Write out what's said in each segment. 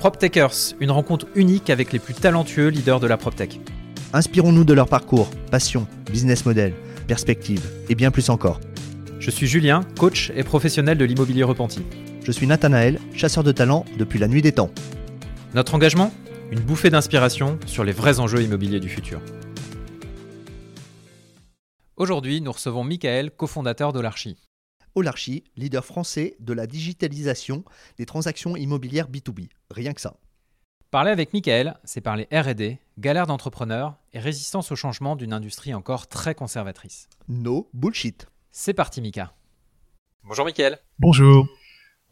PropTechers, une rencontre unique avec les plus talentueux leaders de la PropTech. Inspirons-nous de leur parcours, passion, business model, perspective et bien plus encore. Je suis Julien, coach et professionnel de l'immobilier repenti. Je suis Nathanaël, chasseur de talent depuis la nuit des temps. Notre engagement Une bouffée d'inspiration sur les vrais enjeux immobiliers du futur. Aujourd'hui, nous recevons Michael, cofondateur d'Olarchi. Olarchi, leader français de la digitalisation des transactions immobilières B2B. Rien que ça. Parler avec Michael, c'est parler RD, galère d'entrepreneur et résistance au changement d'une industrie encore très conservatrice. No bullshit. C'est parti Mika. Bonjour Michael. Bonjour.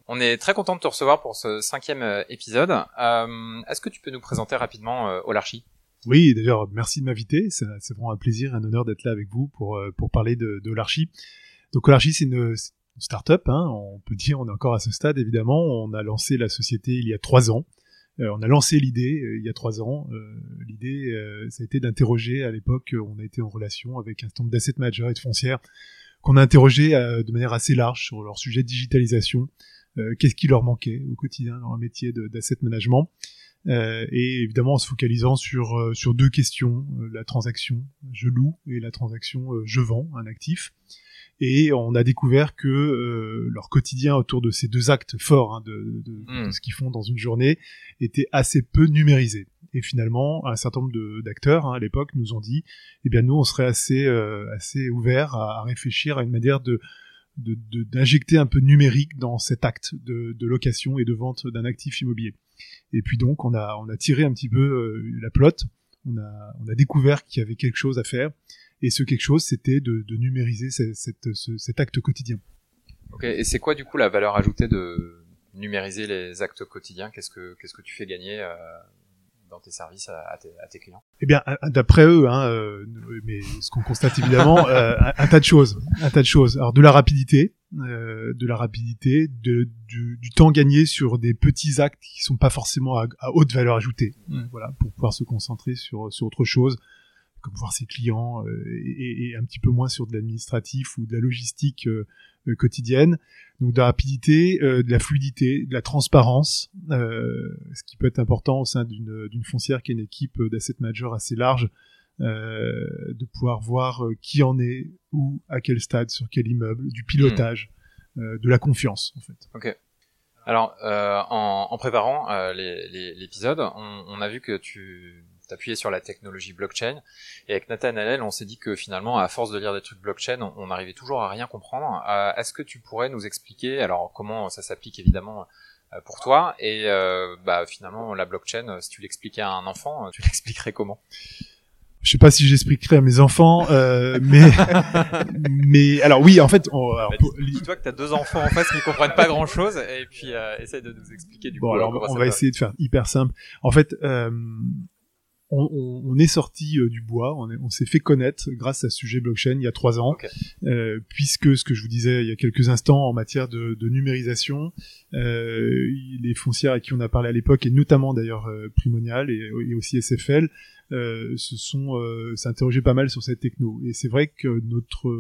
On est très content de te recevoir pour ce cinquième euh, épisode. Euh, Est-ce que tu peux nous présenter rapidement euh, Olarchi Oui, d'ailleurs, merci de m'inviter. C'est c'est vraiment un plaisir, un honneur d'être là avec vous pour, euh, pour parler de, de Olarchi. Donc Olarchi, c'est une, une start-up, hein, on peut dire, on est encore à ce stade évidemment. On a lancé la société il y a trois ans. Euh, on a lancé l'idée euh, il y a trois ans. Euh, l'idée, euh, ça a été d'interroger à l'époque, on a été en relation avec un certain nombre d'asset managers et de foncières qu'on a interrogé euh, de manière assez large sur leur sujet de digitalisation. Qu'est-ce qui leur manquait au quotidien dans leur métier d'asset management? Et évidemment en se focalisant sur sur deux questions la transaction je loue et la transaction je vends un actif et on a découvert que euh, leur quotidien autour de ces deux actes forts hein, de, de- de ce qu'ils font dans une journée était assez peu numérisé. Et finalement un certain nombre d'acteurs hein, à l'époque nous ont dit eh bien nous on serait assez euh, assez ouvert à, à réfléchir à une manière de d'injecter un peu numérique dans cet acte de, de location et de vente d'un actif immobilier. Et puis donc on a on a tiré un petit peu euh, la plotte, on a on a découvert qu'il y avait quelque chose à faire et ce quelque chose c'était de, de numériser ce- cette- ce- cet acte quotidien. Ok. Et c'est quoi du coup la valeur ajoutée de numériser les actes quotidiens? Qu'est-ce que qu'est-ce que tu fais gagner euh, dans tes services à, à tes, à tes clients? Eh bien, d'après eux, hein, euh, mais ce qu'on constate évidemment, euh, un, un tas de choses, un tas de choses. Alors de la rapidité, euh, de la rapidité, de, du, du temps gagné sur des petits actes qui sont pas forcément à, à haute valeur ajoutée. Voilà, pour pouvoir se concentrer sur sur autre chose, comme voir ses clients euh, et, et un petit peu moins sur de l'administratif ou de la logistique euh, euh, quotidienne. Donc de la rapidité, de la fluidité, de la transparence, ce qui peut être important au sein d'une foncière qui est une équipe d'asset managers assez large, euh, de pouvoir voir euh, qui en est, où, à quel stade, sur quel immeuble, du pilotage, euh, de la confiance en fait. Alors, euh, en, en préparant l'épisode, on, on a vu que tu t'appuyais sur la technologie blockchain. Et avec Nathanaël, on s'est dit que finalement, à force de lire des trucs blockchain, on, on arrivait toujours à rien comprendre. Euh, Est-ce que tu pourrais nous expliquer, alors comment ça s'applique évidemment euh, pour toi, et euh, bah, finalement la blockchain, euh, si tu l'expliquais à un enfant, euh, tu l'expliquerais comment? Je sais pas si j'expliquerai à mes enfants, euh, mais mais alors oui, en fait, on, alors, pour- Dis-toi que tu as deux enfants en face qui comprennent pas grand-chose, et puis euh, essaye de nous expliquer du Bon, coup. alors, on va. essayer de faire hyper simple. En fait, euh, on, on- on est sorti euh, du bois, on, est- on s'est fait connaître grâce à ce sujet blockchain il y a trois ans, euh, puisque ce que je vous disais il y a quelques instants en matière de, de numérisation, euh, les foncières à qui on a parlé à l'époque, et notamment d'ailleurs Primonial et, et aussi SFL, euh, se sont euh, s'interroger pas mal sur cette techno. Et c'est vrai que notre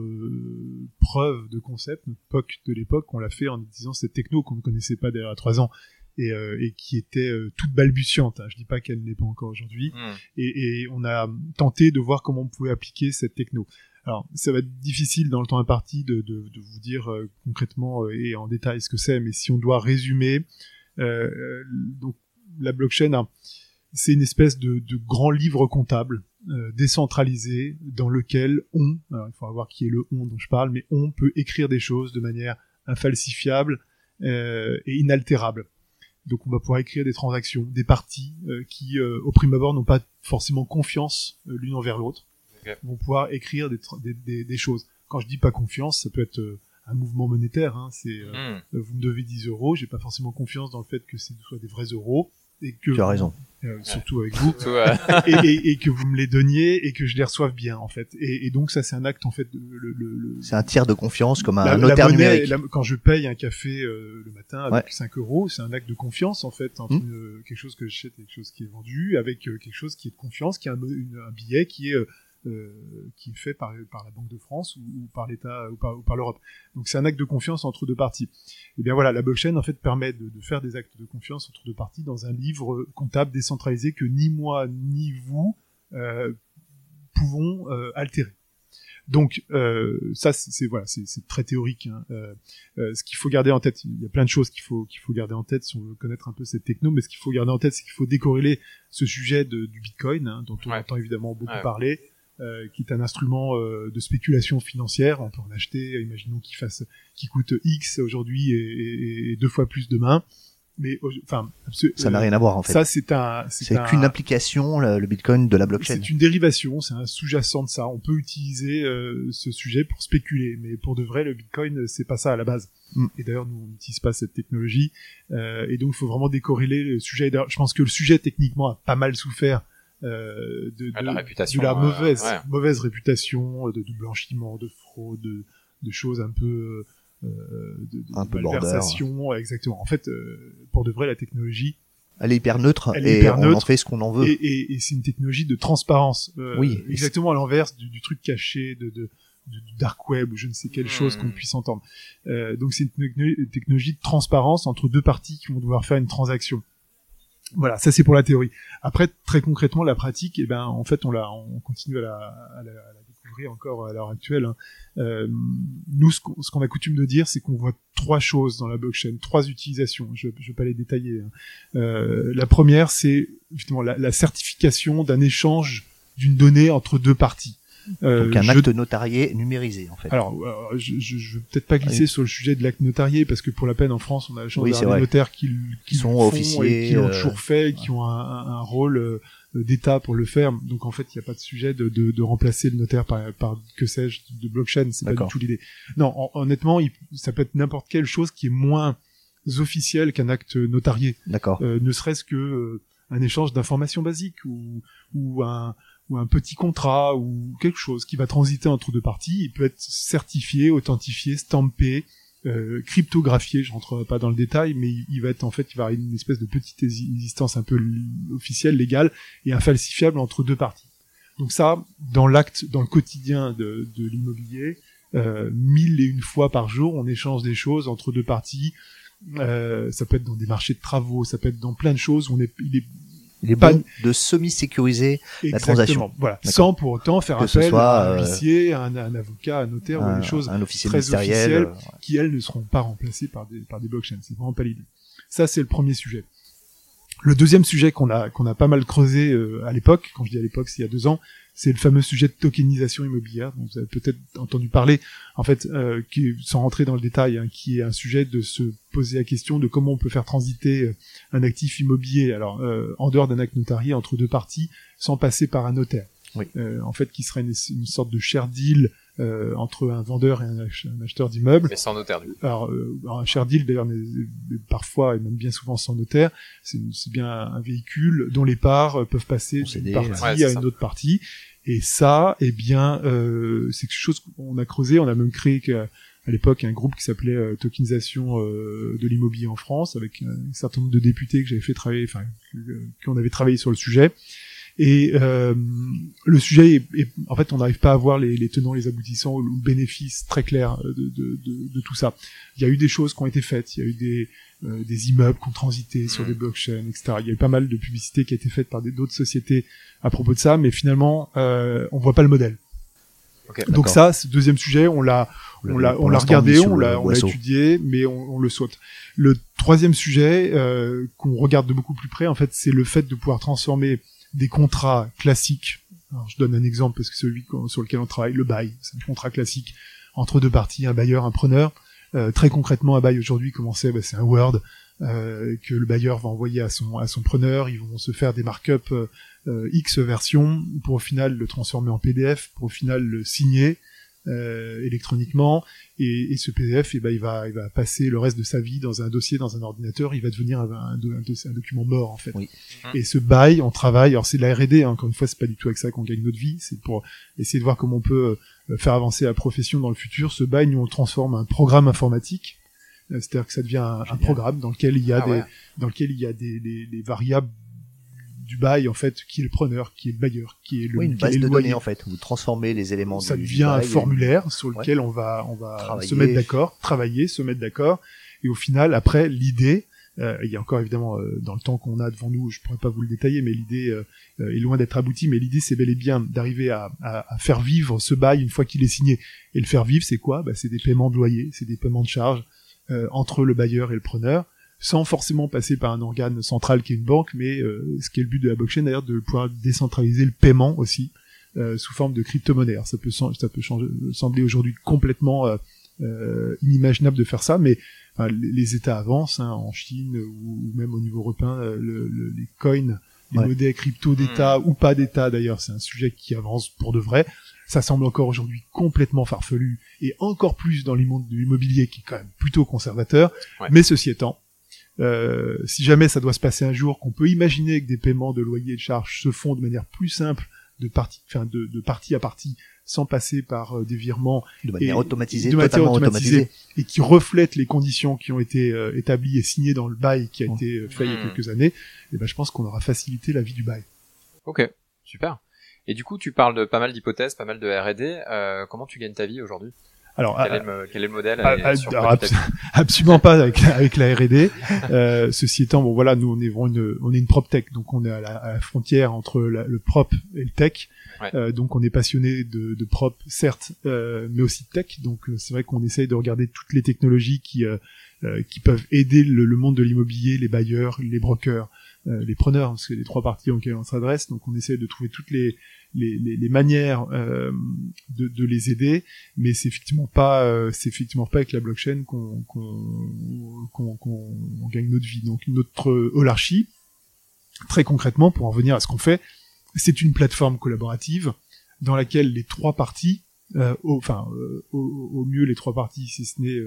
preuve de concept, notre POC de l'époque, on l'a fait en utilisant cette techno qu'on ne connaissait pas d'ailleurs à trois ans et, euh, et qui était euh, toute balbutiante. Hein. Je dis pas qu'elle n'est pas encore aujourd'hui. Hmm. Et, et on a tenté de voir comment on pouvait appliquer cette techno. Alors, ça va être difficile dans le temps imparti de, de, de vous dire euh, concrètement euh, et en détail ce que c'est, mais si on doit résumer, euh, donc la blockchain, hein, c'est une espèce de, de grand livre comptable décentralisé dans lequel on, alors il faut voir qui est le on dont je parle, mais on peut écrire des choses de manière infalsifiable et inaltérable. Donc on va pouvoir écrire des transactions, des parties euh, qui, euh, au prime abord, n'ont pas forcément confiance euh, l'une envers l'autre, vont pouvoir écrire des, tra- des, des- des choses. Quand je dis pas confiance, ça peut être un mouvement monétaire. Hein, c'est Hmm. vous me devez 10 euros, j'ai pas forcément confiance dans le fait que ce soit des vrais euros et que Tu as raison. euh, surtout avec vous euh, et, et- et que vous me les donniez et que je les reçoive bien en fait. Et, et donc ça c'est un acte en fait de- le, le, le- C'est un tiers de confiance comme un la- la notaire monnaie, numérique. la- quand je paye un café euh, le matin avec Ouais. 5 euros, c'est un acte de confiance en fait entre Mm. euh, quelque chose que j'achète et quelque chose qui est vendu, avec euh, quelque chose qui est de confiance, qui est un, une- un billet qui est qui est fait par, par la Banque de France ou, ou par l'État ou par, l'Europe. Donc c'est un acte de confiance entre deux parties. Et bien voilà, la blockchain en fait permet de, de, faire des actes de confiance entre deux parties dans un livre comptable décentralisé que ni moi ni vous euh, pouvons euh, altérer. Donc euh, ça c'est voilà c'est très théorique. Hein. Euh, euh, ce qu'il faut garder en tête, il y a plein de choses qu'il faut qu'il faut garder en tête si on veut connaître un peu cette techno, mais ce qu'il faut garder en tête, c'est qu'il faut décorréler ce sujet de, du Bitcoin, hein, dont on entend évidemment beaucoup parler, euh, qui est un instrument euh, de spéculation financière. On peut en acheter, imaginons qu'il fasse, qui coûte X aujourd'hui et, et, et, deux fois plus demain. Mais enfin ça n'a rien à voir en fait. ça c'est un c'est qu'une application le, Bitcoin de la blockchain. C'est une dérivation c'est un sous-jacent de ça. On peut utiliser euh, ce sujet pour spéculer. Mais pour de vrai le Bitcoin c'est pas ça à la base. Mm. et d'ailleurs nous on n'utilise pas cette technologie. Euh, et donc il faut vraiment décorréler le sujet. Je pense que le sujet techniquement a pas mal souffert euh, de, de, la réputation, de la mauvaise mauvaise réputation de, de, blanchiment de fraude de, de choses un peu euh, de, de, un peu malversation, exactement. En fait, euh, pour de vrai, la technologie, elle est hyper neutre elle et hyper on en fait ce qu'on en veut. Et, et, et c'est une technologie de transparence. Euh, oui. Exactement à l'inverse du, du, truc caché de, de, du dark web ou je ne sais quelle chose qu'on hmm. puisse entendre. Euh, donc c'est une technologie de transparence entre deux parties qui vont devoir faire une transaction. Voilà, ça c'est pour la théorie. Après, très concrètement, la pratique, eh ben, en fait, on la, on continue à la, la encore à l'heure actuelle. Hein. Euh, nous, ce qu'on a coutume de dire, c'est qu'on voit trois choses dans la blockchain, trois utilisations. Je ne vais pas les détailler. Hein. Euh, la première, c'est la, la certification d'un échange d'une donnée entre deux parties. Euh, Donc un acte notarié numérisé en fait. Alors, euh, je, je, je vais peut-être pas glisser sur le sujet de l'acte notarié parce que pour la peine en France, on a la chance d'avoir des notaires qui, qui, sont officiers, et qui l'ont toujours fait, qui ont un, un, rôle euh, d'État pour le faire. Donc en fait, il n'y a pas de sujet de, de, de, remplacer le notaire par, par que sais-je de blockchain. C'est pas du tout l'idée. Non, honnêtement, il, ça peut être n'importe quelle chose qui est moins officielle qu'un acte notarié. D'accord. Euh, ne serait-ce que euh, un échange d'informations basiques ou ou un ou un petit contrat ou quelque chose qui va transiter entre deux parties. Il peut être certifié, authentifié, stampé, euh, cryptographié, je rentre pas dans le détail, mais il, va être en fait, il va avoir une espèce de petite existence un peu officielle, légale et infalsifiable entre deux parties. Donc ça, dans l'acte, dans le quotidien de, de l'immobilier, euh, mille et une fois par jour, on échange des choses entre deux parties. Euh, ça peut être dans des marchés de travaux, ça peut être dans plein de choses. On est, il est il est bon de semi-sécuriser la transaction. Voilà, sans pour autant faire appel à un euh, huissier, un, avocat, un notaire ou des choses un officier très officielles euh, qui elles ne seront pas remplacées par des par des blockchains. C'est vraiment pas l'idée. Ça c'est le premier sujet. Le deuxième sujet qu'on a qu'on a pas mal creusé euh, à l'époque, quand je dis à l'époque, c'est il y a deux ans, c'est le fameux sujet de tokenisation immobilière dont vous avez peut-être entendu parler, en fait, euh, qui, sans rentrer dans le détail, hein, qui est un sujet de se poser la question de comment on peut faire transiter euh, un actif immobilier, alors euh, en dehors d'un acte notarié entre deux parties, sans passer par un notaire. Oui. Euh, en fait, qui serait une, une sorte de share deal euh, entre un vendeur et un, acheteur d'immeuble. Mais sans notaire, du coup. Alors, euh, un share deal, d'ailleurs, mais, parfois, et même bien souvent sans notaire, c'est bien un véhicule dont les parts peuvent passer d'une partie à une autre partie. Et ça, eh bien, euh, c'est quelque chose qu'on a creusé. On a même créé à l'époque un groupe qui s'appelait euh, Tokenisation euh, de l'immobilier en France, avec un certain nombre de députés que j'avais fait travailler, enfin, qu'on avait travaillé sur le sujet. Et euh, le sujet, est, en fait, on n'arrive pas à voir les, les, tenants, les aboutissants ou le bénéfice très clair de, de, de, de, tout ça. Il y a eu des choses qui ont été faites, il y a eu des, euh, des immeubles qui ont transité sur des blockchains, etc. Il y a eu pas mal de publicité qui a été faite par d'autres sociétés à propos de ça, mais finalement, euh, on voit pas le modèle. Donc ça, ce deuxième sujet, on l'a, on l'a, on l'a regardé, on l'a, on l'a étudié, mais on, on, le saute. Le troisième sujet euh, qu'on regarde de beaucoup plus près, en fait, c'est le fait de pouvoir transformer des contrats classiques. Je donne un exemple parce que celui sur lequel on travaille, le bail, c'est un contrat classique entre deux parties, un bailleur, un preneur. Euh, très concrètement, un bail aujourd'hui, comment c'est? Bah, C'est un Word euh, que le bailleur va envoyer à son à son preneur. Ils vont se faire des markups euh, X versions pour au final le transformer en PDF, pour au final le signer euh, électroniquement. Et, et, ce PDF et eh ben il va il va passer le reste de sa vie dans un dossier dans un ordinateur. Il va devenir un, un, un, document mort en fait. Oui. et ce bail on travaille. Alors c'est de la R&D hein, encore une fois c'est pas du tout avec ça qu'on gagne notre vie. C'est pour essayer de voir comment on peut euh, faire avancer la profession dans le futur. Ce bail nous on le transforme en un programme informatique. Euh, c'est-à-dire que ça devient un, programme dans lequel il y a ah des dans lequel il y a des, des, des variables du bail en fait, qui est le preneur, qui est le bailleur, qui est le Oui, une base le de loyer. données en fait. Vous transformez les éléments Ça du, du devient un et- formulaire sur lequel on va on va Travailler. se mettre d'accord, travailler, se mettre d'accord, et au final après l'idée, euh, il y a encore évidemment euh, dans le temps qu'on a devant nous, je pourrais pas vous le détailler, mais l'idée euh, est loin d'être aboutie, mais l'idée c'est bel et bien d'arriver à, à, à faire vivre ce bail une fois qu'il est signé. Et le faire vivre, c'est quoi? Bah, C'est des paiements de loyer, c'est des paiements de charges entre le bailleur et le preneur, sans forcément passer par un organe central qui est une banque, mais euh, ce qui est le but de la blockchain d'ailleurs, de pouvoir décentraliser le paiement aussi euh, sous forme de crypto-monnaie. Alors, ça peut ça peut changer- sembler aujourd'hui complètement euh, euh, inimaginable de faire ça, mais enfin, les, États avancent hein, en Chine ou, ou même au niveau européen, euh, le- le- les coins, les Ouais. monnaies crypto d'État ou pas d'État d'ailleurs, c'est un sujet qui avance pour de vrai. Ça semble encore aujourd'hui complètement farfelu et encore plus dans le monde de l'immobilier qui est quand même plutôt conservateur. Ouais. Mais ceci étant, euh, si jamais ça doit se passer un jour, qu'on peut imaginer que des paiements de loyer et de charges se font de manière plus simple, de partie, enfin de, de partie à partie, sans passer par euh, des virements de manière et- automatisée, de manière totalement automatisée. automatisée. et qui reflètent les conditions qui ont été euh, établies et signées dans le bail qui a été euh, fait il y a Mhm. quelques années, et ben je pense qu'on aura facilité la vie du bail. Ok, super. Et du coup, tu parles de pas mal d'hypothèses, pas mal de R&D. Euh, comment tu gagnes ta vie aujourd'hui? Alors, quel, à- est le, quel est le modèle ah, ah, alors, abs- t'appuies absolument pas avec, avec la R&D. Euh, ceci étant, bon voilà, nous on est une, on est une prop tech, donc on est à la, à la frontière entre la- le prop et le tech. Ouais. Euh, donc on est passionné de, de prop, certes, euh, mais aussi de tech. Donc euh, c'est vrai qu'on essaye de regarder toutes les technologies qui euh, euh, qui peuvent aider le, le monde de l'immobilier, les bailleurs, les brokers, euh, les preneurs, parce que les trois parties auxquelles on s'adresse. Donc on essaie de trouver toutes les les, manières euh, de, les aider, mais c'est effectivement pas euh, c'est effectivement pas avec la blockchain qu'on qu'on qu'on gagne notre vie. Donc notre Holarchy, très concrètement, pour en revenir à ce qu'on fait, c'est une plateforme collaborative dans laquelle les trois parties au, enfin au, mieux les trois parties si ce n'est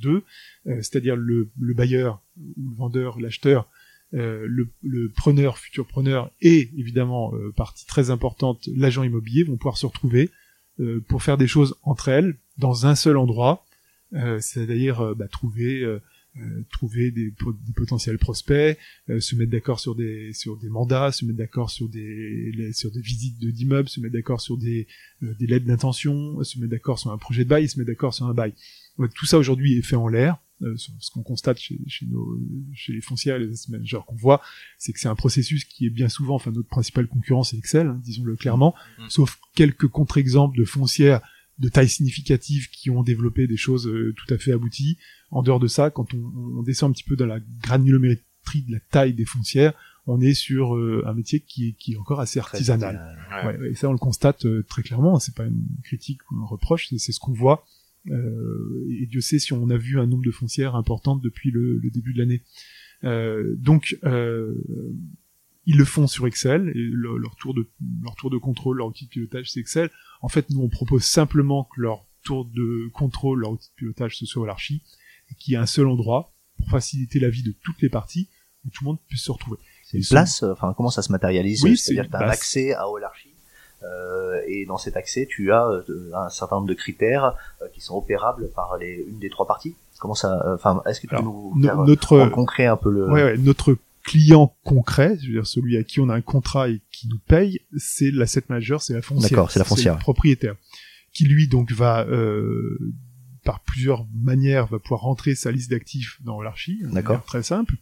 deux, c'est-à-dire le, le bailleur ou le vendeur, l'acheteur, euh, le, le preneur, futur preneur et évidemment euh, partie très importante, l'agent immobilier vont pouvoir se retrouver euh, pour faire des choses entre elles dans un seul endroit, euh, c'est-à-dire euh, bah, trouver trouver des, des potentiels prospects, se mettre d'accord sur des sur des mandats, se mettre d'accord sur des sur des visites d'immeubles, se mettre d'accord sur des des lettres d'intention, se mettre d'accord sur un projet de bail, se mettre d'accord sur un bail. Tout ça aujourd'hui est fait en l'air. Euh, ce qu'on constate chez, chez nos chez les foncières et les asset managers qu'on voit, c'est que c'est un processus qui est bien souvent, enfin notre principal concurrent c'est Excel, hein, disons-le clairement, Mm. sauf quelques contre-exemples de foncières de taille significative qui ont développé des choses euh, tout à fait abouties. En dehors de ça, quand on, on descend un petit peu dans la granulométrie de la taille des foncières, on est sur euh, un métier qui est, qui est encore assez artisanal. artisanal. Ouais. Ouais, et ça on le constate euh, très clairement, c'est pas une critique ou un reproche, c'est ce qu'on voit. Euh, et Dieu sait si on a vu un nombre de foncières importantes depuis le, le début de l'année. Euh, donc euh, ils le font sur Excel et le- leur tour de leur tour de contrôle, leur outil de pilotage c'est Excel. En fait, nous on propose simplement que leur tour de contrôle, leur outil de pilotage ce soit l'archi et qu'il y ait un seul endroit pour faciliter la vie de toutes les parties où tout le monde puisse se retrouver. C'est une sont- place, enfin comment ça se matérialise? Oui, C'est-à-dire c'est que tu as accès à Holarchy. Euh, et dans cet accès, tu as euh, un certain nombre de critères euh, qui sont opérables par les, une des trois parties. Comment ça Enfin, est-ce que tu peux nous no- faire notre concret un peu le Ouais, ouais, notre client concret, je veux dire celui à qui on a un contrat et qui nous paye, c'est l'asset manager, c'est la foncière. D'accord, c'est la foncière. le propriétaire, qui lui donc va euh, par plusieurs manières va pouvoir rentrer sa liste d'actifs dans l'archi. D'accord. Très simple.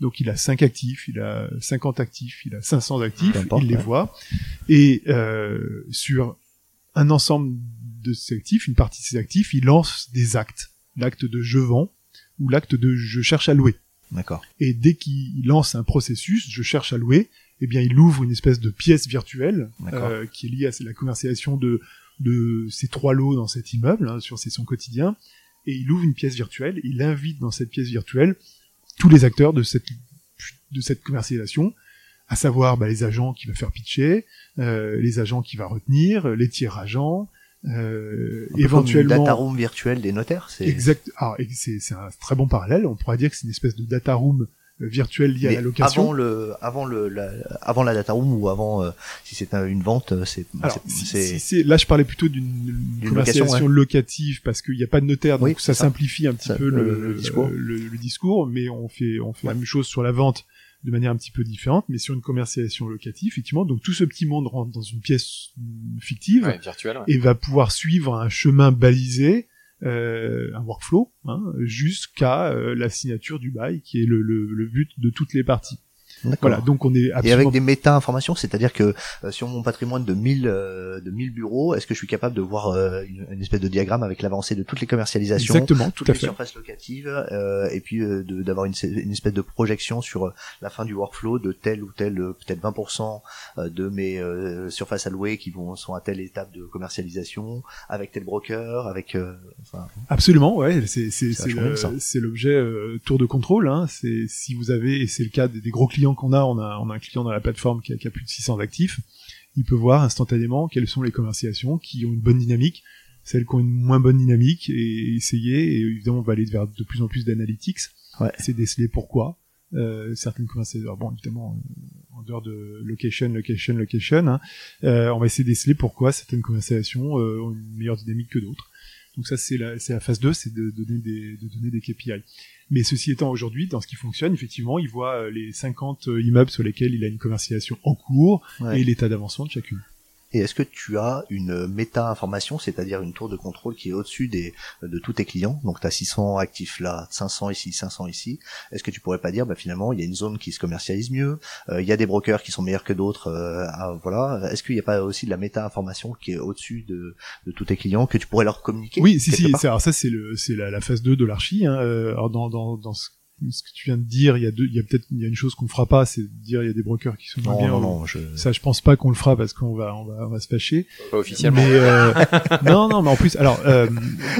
Donc il a 5 actifs, il a 50 actifs, il a 500 actifs, importe, il les ouais. voit. Et euh, sur un ensemble de ces actifs, une partie de ces actifs, il lance des actes. L'acte de je vends ou l'acte de je cherche à louer. D'accord. Et dès qu'il lance un processus, je cherche à louer, eh bien, il ouvre une espèce de pièce virtuelle euh, qui est liée à la commercialisation de, de ces trois lots dans cet immeuble, hein, sur ses son quotidien. Et il ouvre une pièce virtuelle, il invite dans cette pièce virtuelle tous les acteurs de cette, de cette commercialisation, à savoir bah, les agents qui va faire pitcher, euh, les agents qui va retenir, les tiers agents, euh, éventuellement une data room virtuelle des notaires. C'est Exact. Ah, c'est c'est un très bon parallèle. On pourrait dire que c'est une espèce de data room virtuelle liée à la location. Avant le, avant le, la, avant la data room ou avant, euh, si c'est un- une vente, euh, c'est, si- si là, je parlais plutôt d'une D'une commercialisation location, locative parce qu'il n'y a pas de notaire, donc Oui, ça simplifie un petit Ça, peu le- le, le discours. le- le discours, mais on fait, on fait la même chose sur la vente de manière un petit peu différente, mais sur une commercialisation locative, effectivement. Donc tout ce petit monde rentre dans une pièce fictive Ouais, virtuel. ouais. et va pouvoir suivre un chemin balisé, euh, un workflow, hein, jusqu'à euh, la signature du bail, qui est le, le, le but de toutes les parties. Voilà, donc on est Et absolument avec des méta-informations, c'est-à-dire que euh, sur mon patrimoine de 1000 euh, de 1000 bureaux, est-ce que je suis capable de voir euh, une, une espèce de diagramme avec l'avancée de toutes les commercialisations, exactement, tout toutes à les fait. surfaces locatives, euh, et puis euh, d'avoir une, une espèce de projection sur euh, la fin du workflow de tel ou tel peut-être 20% euh, de mes euh, surfaces allouées qui vont sont à telle étape de commercialisation, avec tel broker, avec euh, enfin, Absolument, ouais, c'est c'est l'objet euh, tour de contrôle. Hein. C'est si vous avez et c'est le cas des, des gros clients qu'on a, on a on a un client dans la plateforme qui a, qui a plus de 600 actifs. Il peut voir instantanément quelles sont les commercialisations qui ont une bonne dynamique, celles qui ont une moins bonne dynamique et essayer. Et évidemment, on va aller vers de plus en plus d'analytics. Ouais. C'est déceler pourquoi euh, certaines commercialisations. alors Bon, évidemment, euh, en dehors de location, location, location, hein, euh, on va essayer de déceler pourquoi certaines commercialisations euh, ont une meilleure dynamique que d'autres. Donc ça, c'est la, phase 2, c'est de donner des, de donner des KPI. Mais ceci étant, aujourd'hui, dans ce qui fonctionne, effectivement, il voit euh, les 50 immeubles sur lesquels il a une commercialisation en cours ouais. et l'état d'avancement de chacune. Et est-ce que tu as une méta-information, c'est-à-dire une tour de contrôle qui est au-dessus des de tous tes clients? Donc tu as 600 actifs là, 500 ici, 500 ici. Est-ce que tu pourrais pas dire, bah finalement, il y a une zone qui se commercialise mieux, euh, il y a des brokers qui sont meilleurs que d'autres, euh, ah, voilà. Est-ce qu'il n'y a pas aussi de la méta-information qui est au-dessus de, de tous tes clients que tu pourrais leur communiquer Oui, si, si. Alors ça, c'est le, c'est la, la phase 2 de l'archi. Hein. Euh, Alors dans, dans, dans ce, ce que tu viens de dire, il y a deux, il y a peut-être, il y a une chose qu'on fera pas, c'est de dire il y a des brokers qui sont moins Non, bien. non, non, je... Ça, je pense pas qu'on le fera parce qu'on va, on va, on va se fâcher. Pas officiellement. Mais euh, non, non, mais en plus, alors euh,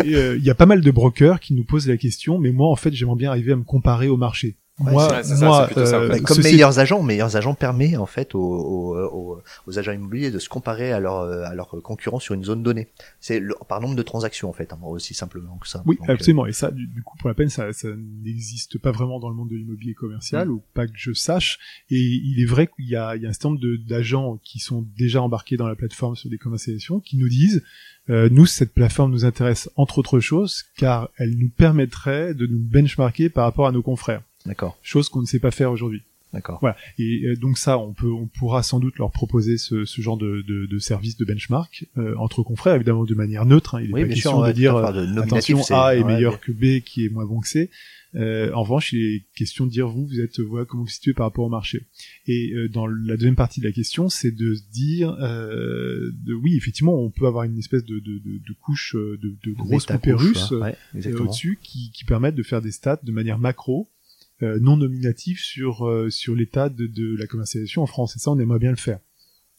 euh, il y a pas mal de brokers qui nous posent la question, mais moi en fait j'aimerais bien arriver à me comparer au marché. Ouais, moi, ça, moi, c'est plutôt ça, euh. Bah, comme ceci- meilleurs agents, meilleurs agents permet en fait aux, aux, aux, aux agents immobiliers de se comparer à leurs à leurs concurrents sur une zone donnée. C'est par nombre de transactions en fait, hein, aussi simplement que ça. Oui, Donc, euh, absolument. Et ça, du, du coup, pour la peine, ça, ça n'existe pas vraiment dans le monde de l'immobilier commercial, Mm. ou pas que je sache. Et il est vrai qu'il y a, il y a un certain nombre d'agents qui sont déjà embarqués dans la plateforme sur des commercialisations, qui nous disent, euh, nous, cette plateforme nous intéresse entre autres choses, car elle nous permettrait de nous benchmarker par rapport à nos confrères. D'accord, Chose qu'on ne sait pas faire aujourd'hui. d'accord. Voilà. Et euh, donc ça, on peut, on pourra sans doute leur proposer ce, ce genre de, de, de service de benchmark euh, entre confrères, évidemment de manière neutre. hein. Il n'est Oui, pas question sûr, de dire euh, de nominatif, attention A est meilleur que B qui est moins bon que C. Euh, en revanche, il est question de dire vous, vous êtes voilà comment vous vous situez par rapport au marché. Et euh, dans la deuxième partie de la question, c'est de se dire euh, de, oui, effectivement, on peut avoir une espèce de, de, de, de couche euh, de, de Méta-couche, poupées russes ouais, euh, au-dessus qui, qui permettent de faire des stats de manière macro, euh, non nominative sur euh, sur l'état de, de la commercialisation en France. Et ça, on aimerait bien le faire.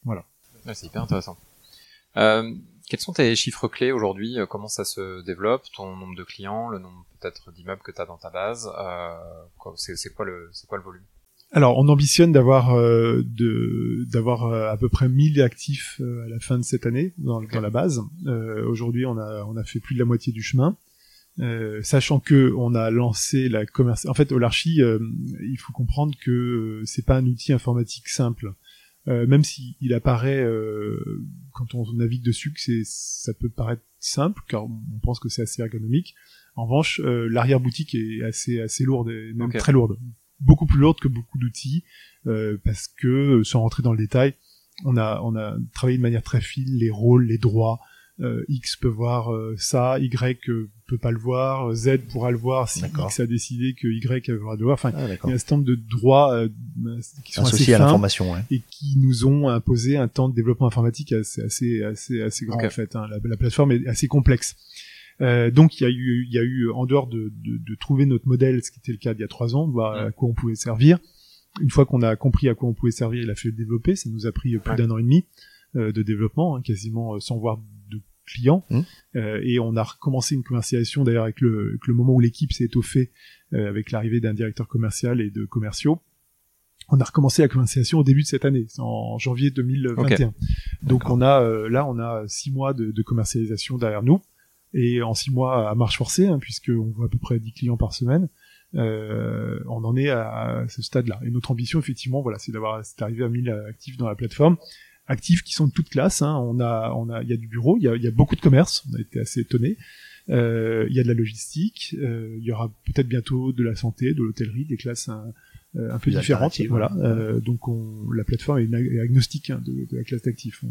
Ouais, c'est hyper intéressant. Euh, quels sont tes chiffres clés aujourd'hui? Euh, Comment ça se développe? Ton nombre de clients, le nombre peut-être d'immeubles que tu as dans ta base euh, C'est quoi le c'est quoi le volume? Alors, on ambitionne d'avoir euh, de d'avoir euh, à peu près 1000 actifs euh, à la fin de cette année dans, dans la base. Euh, Aujourd'hui, on a on a fait plus de la moitié du chemin. Euh, sachant que on a lancé la commerce. En fait, Olarchi, euh, il faut comprendre que euh, c'est pas un outil informatique simple. Euh, même s'il il apparaît euh, quand on navigue dessus que c'est ça peut paraître simple car on pense que c'est assez ergonomique. En revanche, euh, l'arrière boutique est assez assez lourde et même très lourde, beaucoup plus lourde que beaucoup d'outils euh, parce que sans rentrer dans le détail, on a on a travaillé de manière très fine les rôles, les droits. Euh, X peut voir euh, ça, Y euh, peut pas le voir, Z pourra le voir si. X a décidé que Y a le droit de le voir. Enfin, Ah, il y a un certain nombre de droits euh, qui sont assez Associé à l'information, ouais. et qui nous ont imposé un temps de développement informatique assez assez assez, assez grand en fait. hein. La, la plateforme est assez complexe. Donc il y a eu il y a eu en dehors de, de, de trouver notre modèle, ce qui était le cas il y a trois ans, voir Mm. à quoi on pouvait servir. Une fois qu'on a compris à quoi on pouvait servir, il a fait le développer. Ça nous a pris plus Ouais. d'un an et demi de développement, hein, quasiment sans voir de clients. Mm. Euh, et on a recommencé une commercialisation d'ailleurs avec le, avec le moment où l'équipe s'est étoffée euh, avec l'arrivée d'un directeur commercial et de commerciaux on a recommencé la commercialisation au début de cette année, en janvier 2021. Donc on a euh, là on a six mois de, de commercialisation derrière nous et en six mois à marche forcée, hein, puisque on voit à peu près 10 clients par semaine. Euh, on en est à, à ce stade-là. Et notre ambition, effectivement, voilà, c'est d'avoir, c'est d'arriver à 1000 actifs dans la plateforme, actifs qui sont de toutes classes. Hein. On a, on a, il y a du bureau, il y a, y a beaucoup de commerce. On a été assez étonnés. Euh, il y a de la logistique. euh, il y aura peut-être bientôt de la santé, de l'hôtellerie, des classes un, euh, un peu Plus différente. alternative, Voilà. Euh, donc on, la plateforme est, ag- est agnostique hein, de, de la classe d'actifs.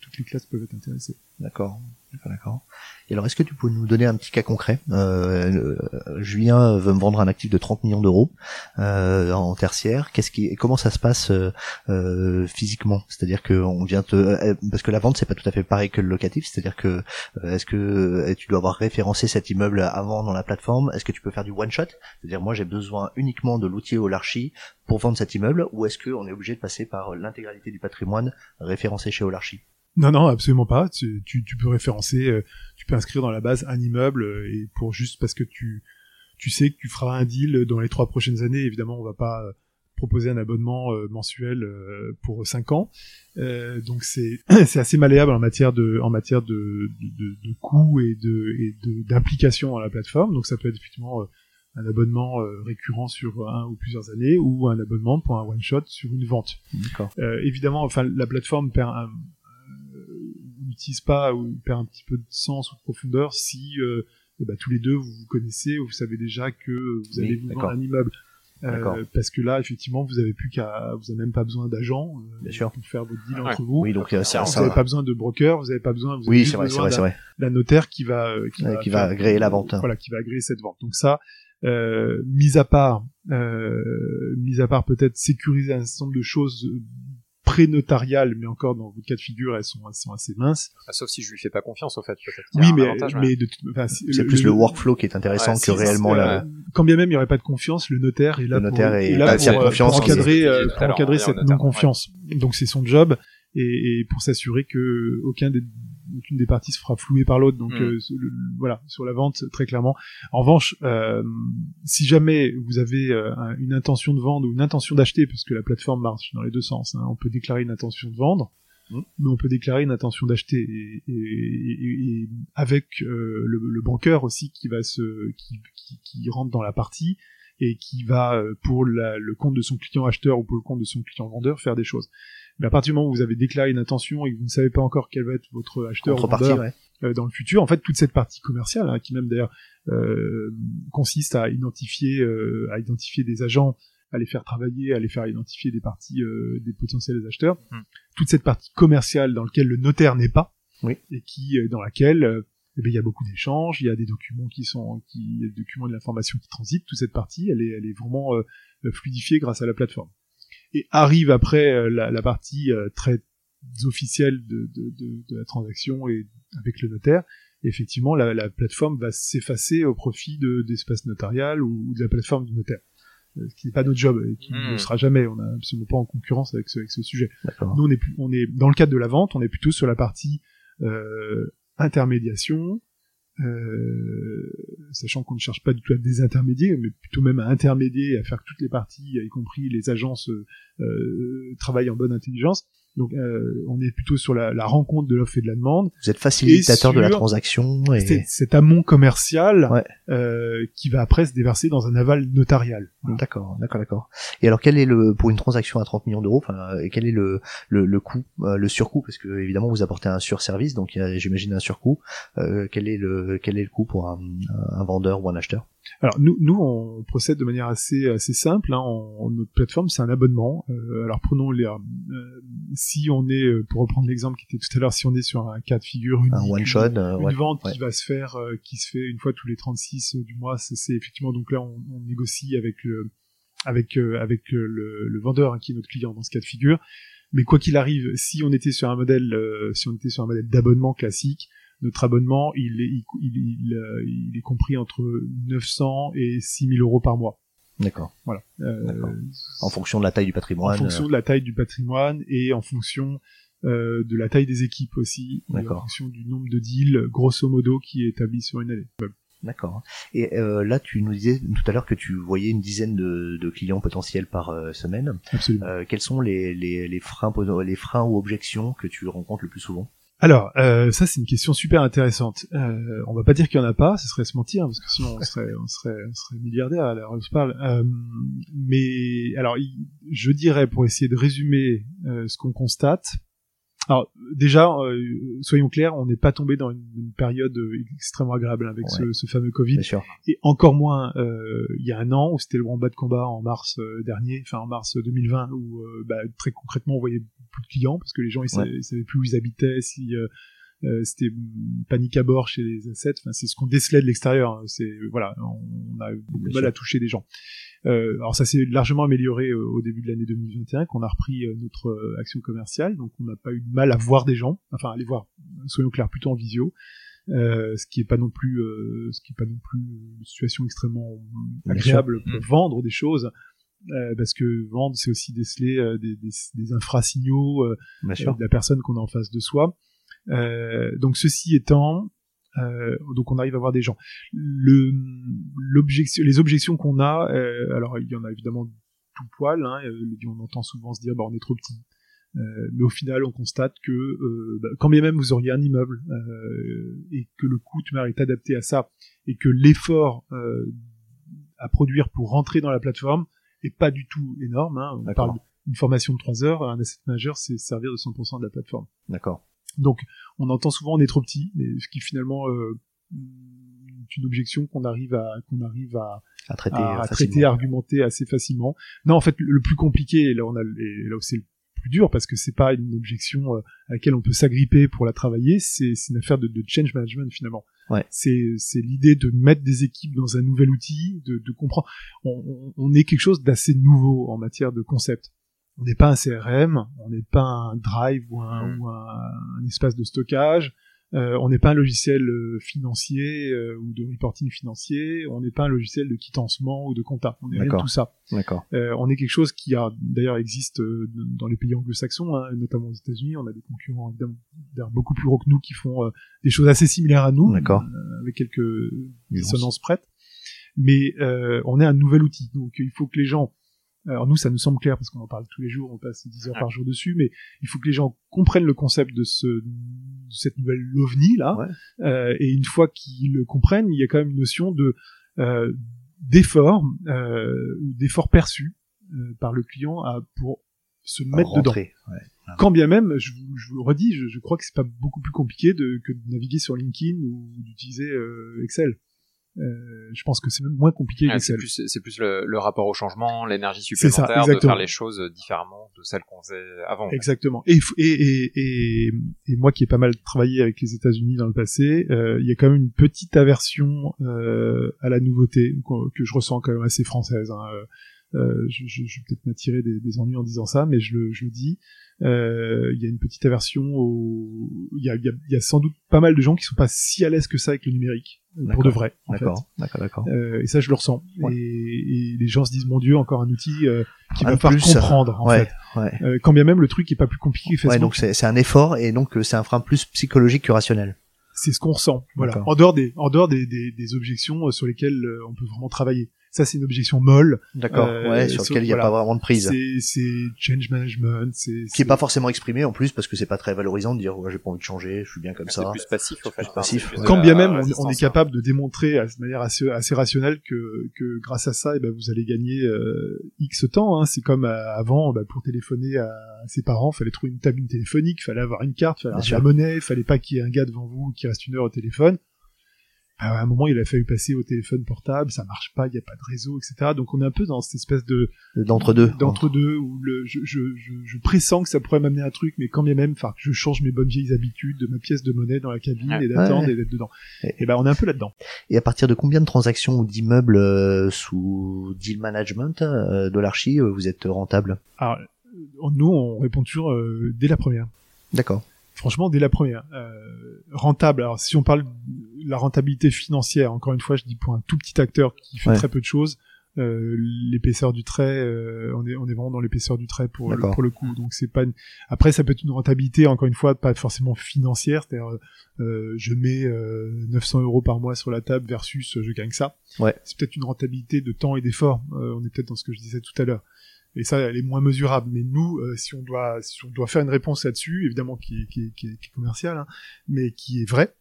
Toutes les classes peuvent être intéressées. D'accord, d'accord. Et alors, est-ce que tu peux nous donner un petit cas concret? Euh, euh, Julien veut me vendre un actif de 30 millions d'euros euh, en tertiaire. Qu'est-ce qui, comment ça se passe euh, euh, physiquement? C'est-à-dire que on vient te, euh, parce que la vente c'est pas tout à fait pareil que le locatif. C'est-à-dire que est-ce que tu dois avoir référencé cet immeuble avant dans la plateforme? Est-ce que tu peux faire du one shot? C'est-à-dire moi j'ai besoin uniquement de l'outil Olarchi pour vendre cet immeuble, ou est-ce qu'on est obligé de passer par l'intégralité du patrimoine référencé chez Olarchi? Non, non, absolument pas. Tu, tu, tu peux référencer, euh, tu peux inscrire dans la base un immeuble euh, et pour juste parce que tu tu sais que tu feras un deal dans les trois prochaines années. Évidemment, on va pas euh, proposer un abonnement euh, mensuel euh, pour cinq ans. Euh, donc c'est c'est assez malléable en matière de en matière de de, de, de coûts et de et de d'implication à la plateforme. Donc ça peut être effectivement euh, un abonnement euh, récurrent sur un ou plusieurs années ou un abonnement pour un one shot sur une vente. D'accord. Euh, évidemment, enfin, la plateforme perd un, n'utilise pas ou perd un petit peu de sens ou de profondeur si euh, eh ben, tous les deux vous vous connaissez ou vous savez déjà que vous allez Oui, vous d'accord. vendre un immeuble. Euh, parce que là, effectivement, vous avez plus qu'à, vous avez même pas besoin d'agents euh, Bien sûr. pour faire votre deal entre vous. Oui, donc euh, ça. vous n'avez pas besoin de broker, vous n'avez pas besoin. Vous avez Oui, c'est vrai, c'est vrai, d'un- c'est vrai. d'un notaire qui va euh, qui, Ouais, va, qui va agréer la vente. Voilà, qui va agréer cette vente. Donc ça, euh, mis à part, euh, mis à part peut-être sécuriser un certain nombre de choses pré-notariales, mais encore dans votre cas de figure, elles sont, elles sont assez minces. Ah, Sauf si je lui fais pas confiance, au fait. y Oui, mais, avantage, mais de toute- enfin, si- C'est plus le workflow qui est intéressant Ouais, que réellement la. ouais. quand bien même il n'y aurait pas de confiance, le notaire est là Le notaire pour, est- est là bah, pour, y euh, confiance, pour encadrer, euh, pour encadrer dire cette non-confiance. Donc c'est son job et, et pour s'assurer que aucun des, aucune des parties se fera flouer par l'autre. Donc Mm. euh, le- voilà sur la vente très clairement. En revanche, euh, si jamais vous avez euh, un- une intention de vendre ou une intention d'acheter, parce que la plateforme marche dans les deux sens, hein, on peut déclarer une intention de vendre. Mm. Mais on peut déclarer une intention d'acheter et, et- et- et avec euh, le, le banqueur aussi qui va se qui, qui, qui rentre dans la partie et qui va pour la- le compte de son client acheteur ou pour le compte de son client vendeur faire des choses. Mais à partir du moment où vous avez déclaré une intention et que vous ne savez pas encore quel va être votre acheteur ou vendeur ouais. euh, dans le futur, en fait toute cette partie commerciale hein, qui même d'ailleurs euh, consiste à identifier euh, à identifier des agents à les faire travailler, à les faire identifier des parties euh, des potentiels acheteurs. Hmm. Toute cette partie commerciale dans laquelle le notaire n'est pas Oui. et qui euh, dans laquelle euh, eh ben, il y a beaucoup d'échanges, il y a des documents qui sont qui il y a des documents de l'information qui transitent, toute cette partie elle est elle est vraiment euh, fluidifiée grâce à la plateforme. Et arrive après euh, la, la partie euh, très officielle de, de, de, de la transaction et avec le notaire. Effectivement, la, la plateforme va s'effacer au profit de d'espace notarial ou, ou de la plateforme du notaire. Euh, Ce qui n'est pas notre job et qui Hmm. ne sera jamais. On n'est absolument pas en concurrence avec ce, avec ce sujet. D'accord. Nous, on est, plus- on est dans le cadre de la vente, on est plutôt sur la partie euh, intermédiation, euh, sachant qu'on ne cherche pas du tout à désintermédier, mais plutôt même à intermédier, à faire que toutes les parties, y compris les agences, euh, euh, travaillent en bonne intelligence. Donc, euh, on est plutôt sur la, la rencontre de l'offre et de la demande. Vous êtes facilitateur de la transaction C'est et cet amont commercial Ouais. euh, qui va après se déverser dans un aval notarial. Voilà. D'accord, d'accord, d'accord. Et alors quel est le pour une transaction à 30 millions d'euros, enfin quel est le le, le coût, euh, le surcoût? Parce que évidemment vous apportez un surservice donc j'imagine un surcoût. Euh, quel est le quel est le coût pour un, un vendeur ou un acheteur? Alors nous, nous on procède de manière assez assez simple. Hein. On- notre plateforme c'est un abonnement. Euh, alors prenons les. euh, si on est, euh, pour reprendre l'exemple qui était tout à l'heure, si on est sur un cas de figure unique, Un one une- euh, une ouais. vente ouais. qui va se faire, euh, qui se fait une fois tous les 36 du mois, c'est effectivement donc là on, on négocie avec le avec euh, avec le, le vendeur hein, qui est notre client dans ce cas de figure. Mais quoi qu'il arrive, si on était sur un modèle, euh, si on était sur un modèle d'abonnement classique, notre abonnement il est il, il, il, euh, est compris entre 900 et 6000 euros par mois. D'accord. Voilà. Euh. En fonction de la taille du en patrimoine. fonction de la taille du patrimoine et en fonction euh, de la taille des équipes aussi, et en fonction du nombre de deals grosso modo qui est établi sur une année. D'accord. Et euh, là, tu nous disais tout à l'heure que tu voyais une dizaine de, de clients potentiels par semaine. Absolument. Quels sont les, les, les freins les freins ou objections que tu rencontres le plus souvent? Alors, euh, ça c'est une question super intéressante. Euh, on va pas dire qu'il y en a pas, ce serait se mentir, parce que sinon on serait, on serait, on serait milliardaire à l'heure où parle. Euh, mais alors, je dirais pour essayer de résumer euh, ce qu'on constate, Alors déjà, euh, soyons clairs, on n'est pas tombé dans une, une période euh, extrêmement agréable avec Ouais. ce, ce fameux Covid, Bien sûr. et encore moins euh, il y a un an où c'était le grand bas de combat en mars euh, dernier, enfin en mars 2020, où euh, bah, très concrètement on voyait plus de clients parce que les gens ils savaient, ils savaient plus où ils habitaient, si c'était panique à bord chez les assets. Enfin, c'est ce qu'on décelait de l'extérieur. hein. C'est voilà, on a beaucoup de mal à toucher des gens. Euh, alors ça s'est largement amélioré euh, au début de l'année 2021, qu'on a repris euh, notre euh, action commerciale, donc on n'a pas eu de mal à voir des gens, enfin à les voir, soyons clairs, plutôt en visio. Euh, ce qui est pas non plus, euh, ce qui est pas non plus une situation extrêmement agréable pour vendre des choses, euh, parce que vendre c'est aussi déceler euh, des, des, des infrasignaux, de la personne qu'on a en face de soi. Euh, donc ceci étant, euh, donc on arrive à voir des gens. Le, les objections qu'on a, euh, alors il y en a évidemment tout poil. Hein, euh, on entend souvent se dire bah on est trop petit. Euh, mais au final, on constate que euh, bah, quand bien même vous auriez un immeuble euh, et que le coût de mer est adapté à ça et que l'effort euh, à produire pour rentrer dans la plateforme est pas du tout énorme. Hein, on parle d'une formation de 3 heures, un asset manager, c'est servir de 100% de la plateforme. D'accord. Donc, on entend souvent on est trop petit, mais ce qui finalement euh, est une objection qu'on arrive à qu'on arrive à, À traiter à, euh, à traiter, à argumenter assez facilement. Non, en fait, le, plus compliqué, et là on a et là où c'est le plus dur parce que c'est pas une objection euh, à laquelle on peut s'agripper pour la travailler, c'est une affaire de, de change management finalement. Ouais. C'est c'est l'idée de mettre des équipes dans un nouvel outil, de, de comprendre. On, on, on est quelque chose d'assez nouveau en matière de concept. On n'est pas un CRM, on n'est pas un drive ou un, Mm. ou un, un espace de stockage. Euh, on n'est pas un logiciel euh, financier euh, ou de reporting financier. On n'est pas un logiciel de quittancement ou de compta. On est rien de tout ça. D'accord. Euh, on est quelque chose qui a d'ailleurs existe euh, dans les pays anglo-saxons, hein, notamment aux États-Unis. On a des concurrents évidemment beaucoup plus gros que nous qui font euh, des choses assez similaires à nous, euh, avec quelques dissonances prêtes. Mais euh, on est un nouvel outil, donc il faut que les gens alors nous, ça nous semble clair parce qu'on en parle tous les jours, on passe 10 heures par jour dessus, mais il faut que les gens comprennent le concept de, ce, de cette nouvelle ovni là. Ouais. Euh, et une fois qu'ils le comprennent, il y a quand même une notion de euh, d'effort euh, ou d'effort perçu euh, par le client à, pour se mettre dedans. Rentrer. Ouais. Quand bien même, je vous, je vous le redis, je, je crois que c'est pas beaucoup plus compliqué de, que de naviguer sur LinkedIn ou d'utiliser euh, Excel. Euh, je pense que c'est même moins compliqué Ouais, c'est plus, c'est plus le, le rapport au changement, l'énergie C'est ça, supplémentaire de faire les choses différemment de celles qu'on faisait avant. Exactement. Et, et, et, et, moi qui ai pas mal travaillé avec les États-Unis dans le passé, euh, il y a quand même une petite aversion euh, à la nouveauté que je ressens quand même assez française. Hein. Euh, je, je, je vais peut-être m'attirer des, des ennuis en disant ça, mais je le, je le dis. Euh, Il y a une petite aversion au. Il y a, y, a, y a sans doute pas mal de gens qui sont pas si à l'aise que ça avec le numérique, euh, pour de vrai. D'accord. D'accord. D'accord. Euh, et ça, je le ressens. Ouais. Et, et les gens se disent, mon Dieu, encore un outil euh, qui Un va plus, comprendre, en ouais. fait. Ouais. Euh, quand bien même le truc est pas plus compliqué Facebook. Ouais, donc c'est un effort et donc c'est un frein plus psychologique que rationnel. c'est ce qu'on ressent. Voilà. En dehors des, en dehors des, des, des objections sur lesquelles on peut vraiment travailler. Ça, c'est une objection molle. D'accord. Euh, ouais, sur lequel il n'y a voilà. pas vraiment de prise. C'est, c'est change management. C'est, Qui est c'est- pas forcément exprimé en plus parce que c'est pas très valorisant de dire ouais, j'ai pas envie de changer, je suis bien comme C'est ça. plus passif, au fait. plus passif, C'est. Quand de bien même on, est hein. capable de démontrer à- de manière assez, assez rationnelle que, que grâce à ça, eh ben, vous allez gagner euh, X temps. Hein. C'est comme euh, avant, bah, pour téléphoner à ses parents, fallait trouver une cabine téléphonique, fallait avoir une carte, fallait avoir la monnaie, fallait pas qu'il y ait un gars devant vous qui reste une heure au téléphone. Bah, à un moment, il a fallu passer au téléphone portable, ça marche pas, il n'y a pas de réseau, etc. Donc on est un peu dans cette espèce de D'entre deux. d'entre deux où le, je, je, je, je pressens que ça pourrait m'amener à un truc, mais quand bien même, enfin, je change mes bonnes vieilles habitudes de ma pièce de monnaie dans la cabine et d'attendre Ouais. et d'être dedans. Et- Et ben, on est un peu là-dedans. Et à partir de combien de transactions ou d'immeubles euh, sous deal management euh, de l'archi euh, vous êtes rentable? Alors, euh, nous, on répond toujours euh, dès la première. D'accord. Franchement, dès la première. Euh, rentable. Alors, si on parle de la rentabilité financière, encore une fois, je dis pour un tout petit acteur qui fait Ouais. très peu de choses, euh, l'épaisseur du trait, euh, on est on est vraiment dans l'épaisseur du trait pour le, pour le coup. Donc c'est pas. une- Après, ça peut être une rentabilité, encore une fois, pas forcément financière. C'est-à-dire, euh, je mets euh, 900 euros par mois sur la table versus euh, je gagne ça. Ouais. C'est peut-être une rentabilité de temps et d'effort. Euh, on est peut-être dans ce que je disais tout à l'heure. Et ça, elle est moins mesurable. Mais nous, euh, si on doit, si on doit faire une réponse là-dessus, évidemment qui est, qui est, qui est, qui est commerciale, hein, mais qui est vraie,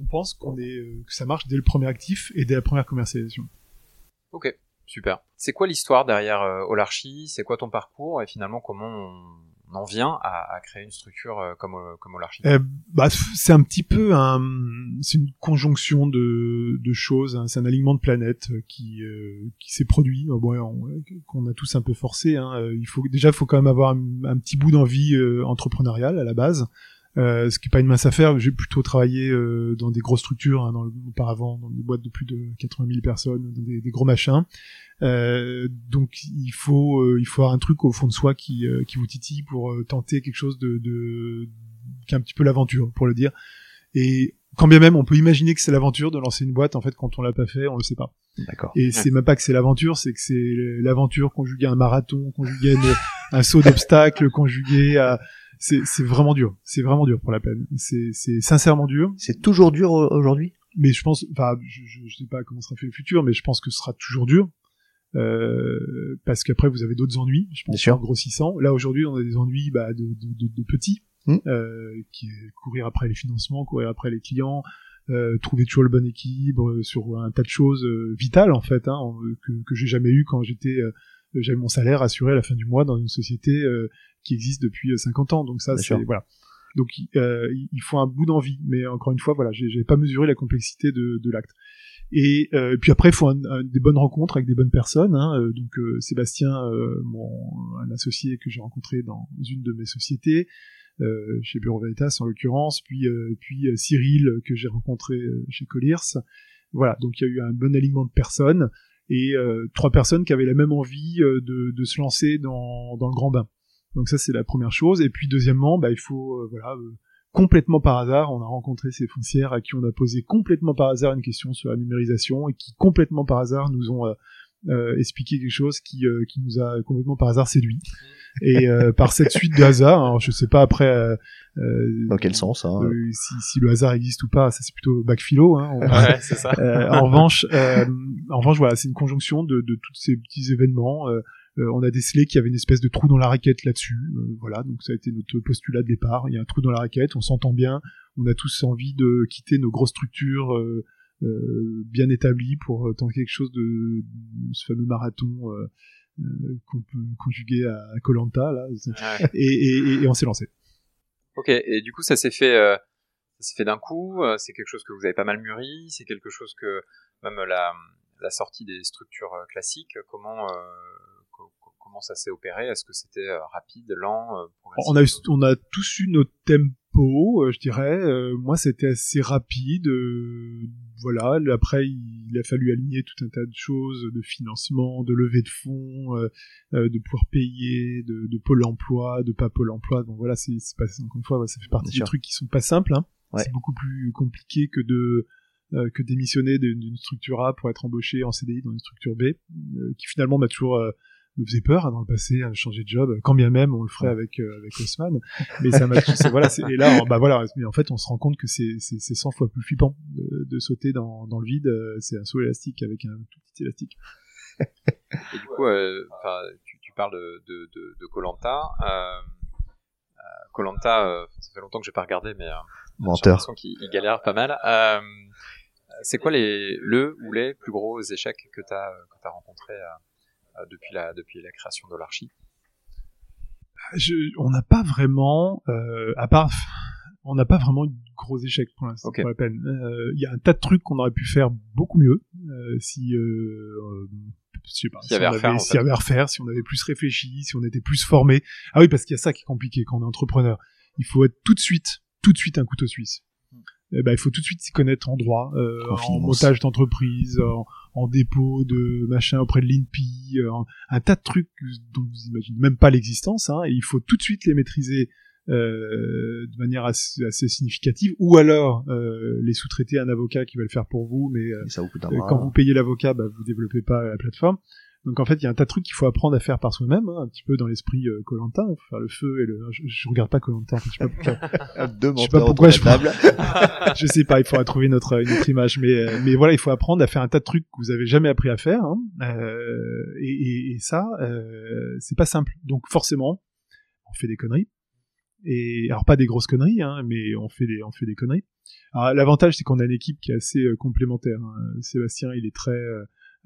on pense qu'on est, euh, que ça marche dès le premier actif et dès la première commercialisation. Ok, super. C'est quoi l'histoire derrière euh, Olarchi? C'est quoi ton parcours? Et finalement comment on, en vient à, à créer une structure euh, comme comme Olarchie euh, bah, c'est un petit peu un, c'est une conjonction de, de choses. Hein. C'est un alignement de planètes qui euh, qui s'est produit, bon, qu'on a tous un peu forcé. Hein. Il faut déjà, faut quand même avoir un, petit bout d'envie entrepreneuriale à la base. Euh, ce qui est pas une mince affaire. J'ai plutôt travaillé euh, dans des grosses structures, hein, dans auparavant, dans des boîtes de plus de 80 000 personnes, dans des, des gros machins. Euh, donc il faut euh, il faut avoir un truc au fond de soi qui euh, qui vous titille pour tenter quelque chose de, de qui est un petit peu l'aventure pour le dire. Et quand bien même on peut imaginer que c'est l'aventure de lancer une boîte, en fait quand on l'a pas fait, on le sait pas. D'accord. Et c'est même pas que c'est l'aventure, c'est que c'est l'aventure conjuguée à un marathon, conjuguée à un saut d'obstacle, conjuguée à c'est vraiment dur. C'est vraiment dur pour la peine. C'est sincèrement dur. C'est toujours dur aujourd'hui? Mais je pense, enfin, je, je, sais pas comment sera fait le futur, mais je pense que ce sera toujours dur. Euh, parce qu'après vous avez d'autres ennuis, je pense, en grossissant. Là aujourd'hui, on a des ennuis bah, de, de, de, petits, mmh. euh, qui courir après les financements, courir après les clients, euh, trouver toujours le bon équilibre sur un tas de choses euh, vitales en fait, hein, que, que j'ai jamais eu quand j'étais, euh, j'avais mon salaire assuré à la fin du mois dans une société qui existe depuis 50 ans. Donc ça, c'est voilà. Donc euh, il faut un bout d'envie, mais encore une fois, voilà, j'ai pas mesuré la complexité de, de l'acte. Et, euh, puis après, il faut des bonnes rencontres avec des bonnes personnes. Hein. Euh, donc euh, Sébastien, mon, un associé que j'ai rencontré dans une de mes sociétés, chez Bureau Veritas en l'occurrence, puis puis Cyril que j'ai rencontré chez Colliers. Voilà, donc il y a eu un bon alignement de personnes et trois personnes qui avaient la même envie de, de se lancer dans, dans le grand bain. Donc ça c'est la première chose. Et puis deuxièmement, bah, il faut voilà complètement par hasard, on a rencontré ces foncières à qui on a posé complètement par hasard une question sur la numérisation et qui complètement par hasard nous ont euh, euh expliqué quelque chose qui, euh, qui nous a complètement par hasard séduit. Et euh, par cette suite de hasard, alors je sais pas après dans quel sens hein. si, si, le hasard existe ou pas, ça c'est plutôt bac philo. Hein, ouais, c'est ça. en revanche, en revanche voilà, c'est une conjonction de, de tous ces petits événements. Euh, on a décelé qu'il y avait une espèce de trou dans la raquette là-dessus. Euh, voilà, donc ça a été notre postulat de départ. Il y a un trou dans la raquette, on s'entend bien, on a tous envie de quitter nos grosses structures euh, bien établies pour tenter quelque chose de, ce fameux marathon qu'on peut conjuguer à Colanta là, et, on s'est lancé. Ok, et du coup ça s'est fait, ça s'est fait d'un coup. c'est quelque chose que vous avez pas mal mûri. C'est quelque chose que même la, la sortie des structures classiques, comment comment ça s'est opéré Est-ce que c'était euh, rapide, lent euh, On a on a tous eu notre tempo, euh, je dirais. moi, c'était assez rapide. voilà. Après, il a fallu aligner tout un tas de choses, de financement, de levée de fonds, de pouvoir payer, de, de pôle emploi, de pas pôle emploi. Donc voilà, c'est pas encore une fois, ça fait partie des trucs qui sont pas simples. Hein. C'est beaucoup plus compliqué que de que démissionner d'une structure A pour être embauché en CDI dans une structure B, qui finalement m'a toujours me faisait peur hein, dans le passé, à changer de job, quand bien même on le ferait avec euh, avec Osman. Mais ça m'a voilà, et là, bah voilà, mais en fait, on se rend compte que c'est c'est 100 fois plus flippant de, de sauter dans dans le vide. Euh, c'est un saut élastique avec un tout petit élastique. et du coup, euh, tu, tu parles de de de Colanta. Colanta, euh, ça fait longtemps que j'ai pas regardé, mais j'ai l'impression qu'il galère pas mal. c'est quoi les le ou les plus gros échecs que tu as que t'as rencontrés euh, depuis la depuis la création de l'archi On n'a pas vraiment, euh, à part, on n'a pas vraiment eu de gros échecs pour l'instant. la peine. Euh, il y a un tas de trucs qu'on aurait pu faire beaucoup mieux si je sais pas, si, on avait, refaire, si avait à refaire, si on avait plus réfléchi, si on était plus formé. Ah oui, parce qu'il y a ça qui est compliqué quand on est entrepreneur. Il faut être tout de suite, tout de suite un couteau suisse. Eh ben, il faut tout de suite s'y connaître en droit, en, en montage d'entreprise, en, en dépôt de machin auprès de l'INPI, euh, un tas de trucs dont vous imaginez même pas l'existence, hein, et il faut tout de suite les maîtriser euh, de manière assez, significative, ou alors euh, les sous-traiter à un avocat qui va le faire pour vous, mais ça vous quand vous payez l'avocat, bah, vous développez pas la plateforme. Donc en fait, il y a un tas de trucs qu'il faut apprendre à faire par soi-même, hein, un petit peu dans l'esprit Colanta, euh, faire le feu et le. Je, je regarde pas Colanta, je sais pas pourquoi. je sais pas pourquoi je. Table. je sais pas, il faudra trouver notre image, mais euh, mais voilà, il faut apprendre à faire un tas de trucs que vous avez jamais appris à faire, hein, euh, et, et, et, ça, c'est pas simple. Donc forcément, on fait des conneries. Et alors pas des grosses conneries, hein, mais on fait des on fait des conneries. L'avantage c'est qu'on a une équipe qui est assez complémentaire. Sébastien, il est très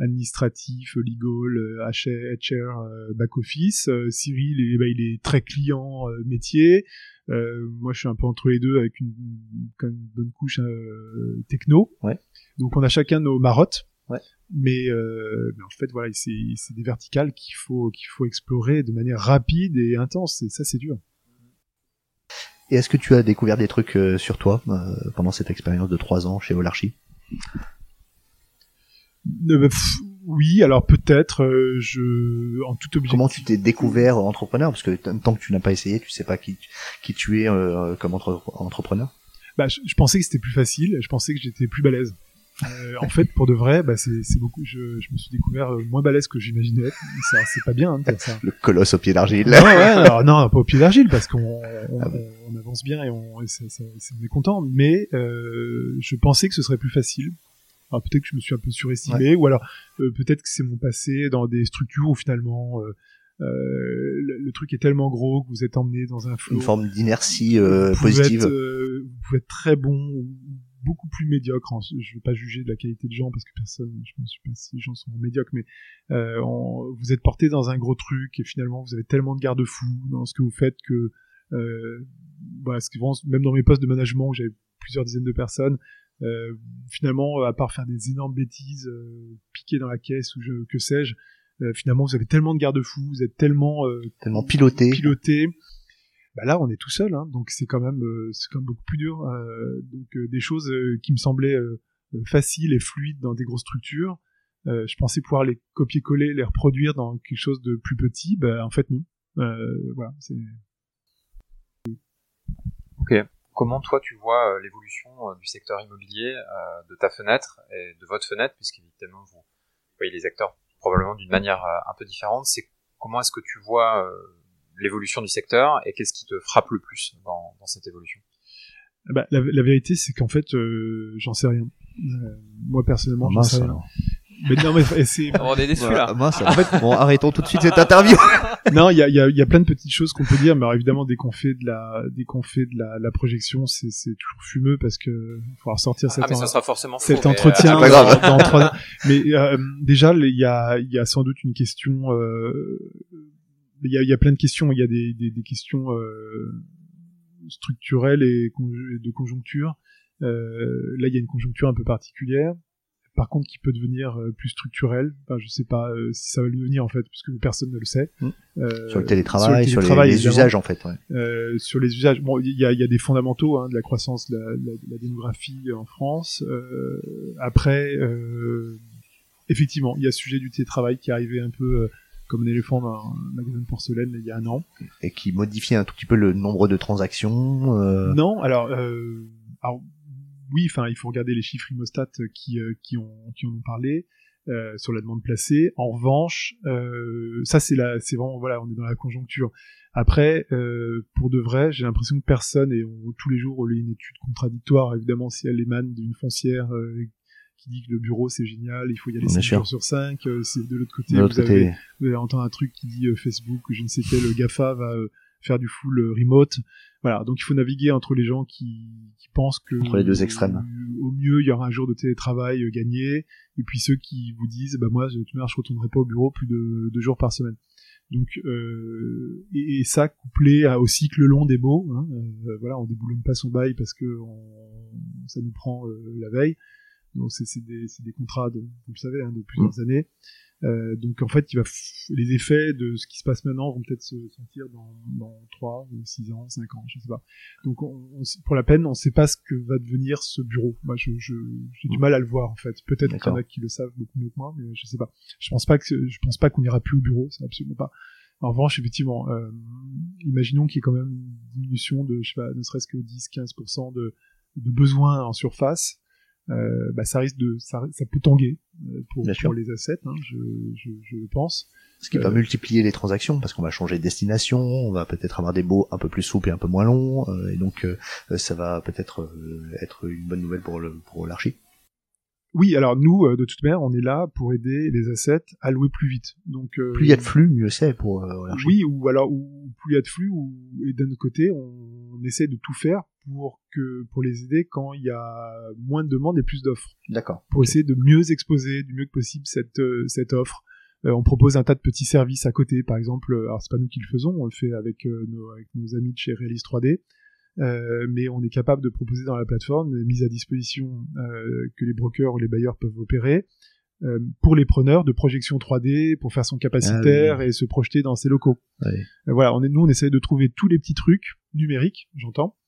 administratif, legal, HR, back office. Cyril, il, bah, il est très client métier. moi, je suis un peu entre les deux avec une, une bonne couche techno. Ouais. Donc, on a chacun nos marottes. Ouais. Mais, mais, en fait, voilà, c'est des verticales qu'il faut qu'il faut explorer de manière rapide et intense. Et ça, c'est dur. Et est-ce que tu as découvert des trucs euh, sur toi euh, pendant cette expérience de trois ans chez Olarchi? Euh, oui, alors peut-être, je, en toute objectif. Comment tu t'es découvert entrepreneur? Parce que tant que tu n'as pas essayé, tu sais pas qui, qui tu es comme entrepreneur. Bah, je, pensais que c'était plus facile. Je pensais que j'étais plus balèze. Euh, en fait, pour de vrai, bah, c'est beaucoup. Je, je, me suis découvert euh, moins balèze que j'imaginais. C'est pas bien hein, ça. Le colosse au pied d'argile. Non, ouais, alors, non, pas au pied d'argile parce qu'on on, ah on, avance bien et on, et ça, ça, on est content. Mais euh, je pensais que ce serait plus facile. Alors peut-être que je me suis un peu surestimé, ou alors euh, peut-être que c'est mon passé dans des structures où finalement euh, le, le, truc est tellement gros que vous êtes emmené dans un flot. Une forme d'inertie positive. vous pouvez être très bon beaucoup plus médiocre. Je ne veux pas juger de la qualité de gens parce que personne, je ne sais pas si les gens sont médiocres, mais euh, vous êtes porté dans un gros truc et finalement vous avez tellement de garde-fous dans ce que vous faites que euh, voilà, ce qui, même dans mes postes de management où j'avais plusieurs dizaines de personnes, euh, finalement, à part faire des énormes bêtises, euh, piquer dans la caisse ou je, que sais-je, euh, finalement vous avez tellement de garde-fous, vous êtes tellement euh, tellement piloté, piloté bah là on est tout seul, hein, donc c'est quand même euh, c'est quand même beaucoup plus dur. Euh, donc euh, des choses qui me semblaient faciles et fluides dans des grosses structures, je pensais pouvoir les copier-coller, les reproduire dans quelque chose de plus petit. Bah en fait non. voilà, c'est. Ok. Comment toi tu vois l'évolution du secteur immobilier, de ta fenêtre et de votre fenêtre, puisqu'évidemment vous voyez les acteurs probablement d'une manière un peu différente. C'est comment est-ce que tu vois l'évolution du secteur et qu'est-ce qui te frappe le plus dans, dans cette évolution? Bah, la, la, vérité, c'est qu'en fait, euh, j'en sais rien. Euh, moi personnellement, j'en sais rien. Mais non, mais c'est. On est déçus là. Moi, ça... en fait, bon, arrêtons tout de suite cette interview. non, il y a, y, a, y a plein de petites choses qu'on peut dire, mais alors, évidemment, dès qu'on fait de la, dès qu'on fait de la, la projection, c'est, c'est toujours fumeux parce que il faudra sortir ah, cet, mais ça sera forcément cet entretien euh, dans, dans trois ans. Mais euh, déjà, il y a, il y a sans doute une question euh, il y a, y a, plein de questions. Il y a des, des, des questions euh, structurelles et de conjoncture. Euh, là, il y a une conjoncture un peu particulière. Par contre, qui peut devenir euh, plus structurelle. Enfin, je sais pas euh, si ça va le devenir en fait, puisque personne ne le sait. Mmh. Euh, sur le télétravail, sur, les, usages en fait. Ouais. Euh, sur les usages, bon, il y a, y a, des fondamentaux hein, de la croissance, de la, la, la, démographie en France. après, effectivement, il y a ce sujet du télétravail qui est arrivé un peu comme un éléphant dans un magasin de porcelaine il y a un an. Et qui modifie un tout petit peu le nombre de transactions euh... Non, alors, euh, alors oui, enfin, il faut regarder les chiffres Imostat qui, euh, qui, ont, qui en ont parlé. Euh, sur la demande placée. En revanche, euh, ça c'est la, c'est vraiment voilà, on est dans la conjoncture. Après, euh, pour de vrai, j'ai l'impression que personne et on, tous les jours on lit une étude contradictoire, évidemment si elle émane d'une foncière qui dit que le bureau c'est génial, il faut y aller 5 jours sur 5. Euh, c'est de l'autre côté, vous, Avez, vous, Avez, entendu un truc qui dit euh, Facebook, je ne sais quel Gafa va euh, faire du full remote. Voilà, donc il faut naviguer entre les gens qui, qui pensent que entre les deux extrêmes. Au mieux, il y aura un jour de télétravail gagné, et puis ceux qui vous disent, bah moi, je ne retournerai pas au bureau plus de deux jours par semaine. Donc euh, et, et, ça couplé à, au cycle long des beaux, hein, euh, voilà, on déboulonne pas son bail parce que on, ça nous prend euh, la veille. Donc c'est des, des, contrats, de, vous le savez, hein, de plusieurs mmh. années. Euh, donc en fait, il va les effets de ce qui se passe maintenant vont peut-être se sentir dans, dans 3, 6 ans, 5 ans, je sais pas. Donc on, on, pour la peine, on ne sait pas ce que va devenir ce bureau. Moi, je, je, j'ai du mmh. mal à le voir en fait. Peut-être qu'il y en a qui le savent beaucoup mieux que moi, mais je sais pas. Je pense pas que je pense pas qu'on ira plus au bureau, c'est absolument pas. En revanche, effectivement, euh, imaginons qu'il y ait quand même une diminution de, je sais pas, ne serait-ce que 10-15% de, de besoins en surface euh, bah, ça risque de ça, ça peut tanguer euh, pour, pour les assets, hein, je, je, je, pense. Ce qui va euh, multiplier les transactions parce qu'on va changer de destination, on va peut-être avoir des baux un peu plus souples et un peu moins longs, et donc ça va peut-être être une bonne nouvelle pour le pour l'archi. Oui, alors nous, de toute manière, on est là pour aider les assets à louer plus vite. Donc plus il y a de flux, mieux c'est pour euh, Oui, ou alors ou plus il y a de flux, ou et d'un autre côté, on, on essaie de tout faire pour que pour les aider quand il y a moins de demandes et plus d'offres. D'accord. Pour essayer de mieux exposer du mieux que possible cette euh, cette offre. Euh, on propose un tas de petits services à côté, par exemple. Alors c'est pas nous qui le faisons, on le fait avec euh, nos avec nos amis de chez Realis 3D. Euh, mais on est capable de proposer dans la plateforme des mises à disposition euh, que les brokers ou les bailleurs peuvent opérer euh, pour les preneurs de projection 3D pour faire son capacitaire Ah et se projeter dans ses locaux. Euh, voilà, on est, nous on essaie de trouver tous les petits trucs numériques, j'entends, euh,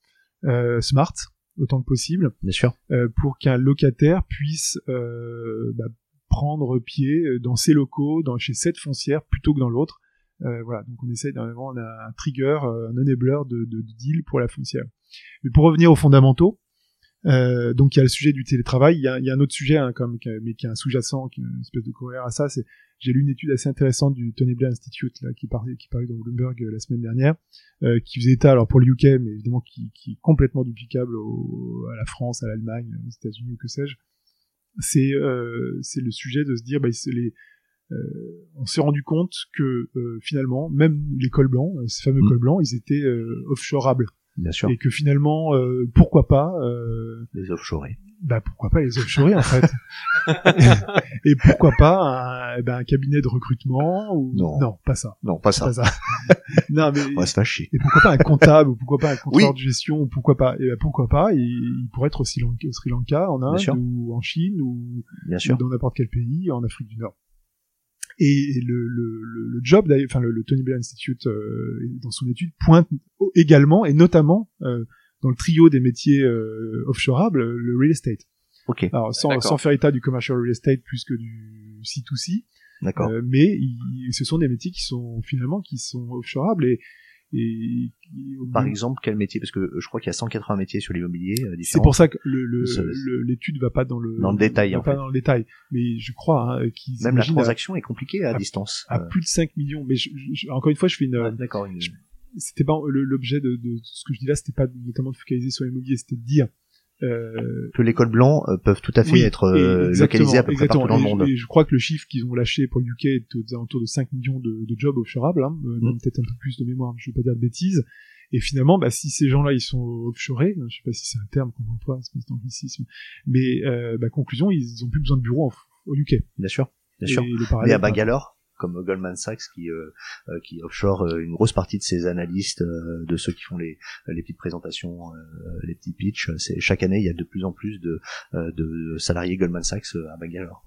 smart autant que possible, Bien sûr. euh, pour qu'un locataire puisse euh, bah, prendre pied dans ses locaux, dans chez cette foncière plutôt que dans l'autre. Euh, voilà, donc on essaye vraiment on a un trigger, euh, un enabler de, de, de deal pour la foncière. Mais pour revenir aux fondamentaux, euh, donc il y a le sujet du télétravail, il y a, il y a un autre sujet hein, comme, mais qui est un sous-jacent, qui est une espèce de corolaire à ça. C'est j'ai lu une étude assez intéressante du Tony Blair Institute là, qui parlait qui parut dans Bloomberg euh, la semaine dernière, euh, qui faisait état alors pour le UK, mais évidemment qui, qui est complètement duplicable au, à la France, à l'Allemagne, aux États-Unis ou que sais-je. C'est euh, c'est le sujet de se dire bah, les euh, on s'est rendu compte que euh, finalement, même les cols blancs, ces fameux Mm. cols blancs, ils étaient euh, offshoreables. Bien sûr. Et que finalement, euh, pourquoi pas, euh, Les offshore. bah pourquoi pas les offshorer en fait Et pourquoi pas un, ben, un cabinet de recrutement ou Non. pas ça, Non, pas ça. pas ça. non mais On va se fâcher. et pourquoi pas un comptable ou pourquoi pas un contrôleur de gestion ou pourquoi pas et ben, pourquoi pas il, il pourrait être au Sri Lanka, au Sri Lanka en. Inde ou en Chine ou Bien ou sûr. dans n'importe quel pays en Afrique du Nord. Et le, le, le, le job, d'ailleurs, enfin le, le Tony Blair Institute euh, dans son étude pointe également et notamment euh, dans le trio des métiers euh, offshoreables le real estate. Ok. Alors sans, sans faire état du commercial real estate plus que du C2C, D'accord. euh, mais il- ce sont des métiers qui sont finalement qui sont offshoreables et, et Par exemple, quel métier? Parce que euh, je crois qu'il y a 180 métiers sur l'immobilier euh, c'est pour ça que le- le- l'étude va pas dans le Dans le détail, va en pas fait. dans le détail, mais je crois hein, qu'ils Même la à- transaction est compliquée à à- distance. à Euh, plus de 5 millions. Mais je- je- encore une fois, je fais une. D'accord. une- C'était pas l'objet de, de ce que je dis là, c'était pas notamment de focaliser sur l'immobilier, c'était de dire. Euh, Que les cols blancs euh, peuvent tout à fait oui, être et euh, localisés à peu près partout dans le Et je- monde. Et je crois que le chiffre qu'ils ont lâché pour le UK est aux alentours de 5 millions de, de jobs offshoreables, hein, Mm. même peut-être un peu plus de mémoire, je vais pas dire de bêtises. Et finalement, bah, si ces gens-là ils sont offshorés, je sais pas si c'est un terme qu'on emploie, c'est d'anglicisme, mais euh, bah, conclusion, ils ont plus besoin de bureaux au UK. Bien sûr. Bien Et sûr. parallèle, a Bangalore, comme Goldman Sachs, qui, euh, euh, qui offshore euh, une grosse partie de ses analystes, euh, de ceux qui font les, les petites présentations, euh, les petits pitchs. C'est chaque année, il y a de plus en plus de, de salariés Goldman Sachs à Bangalore,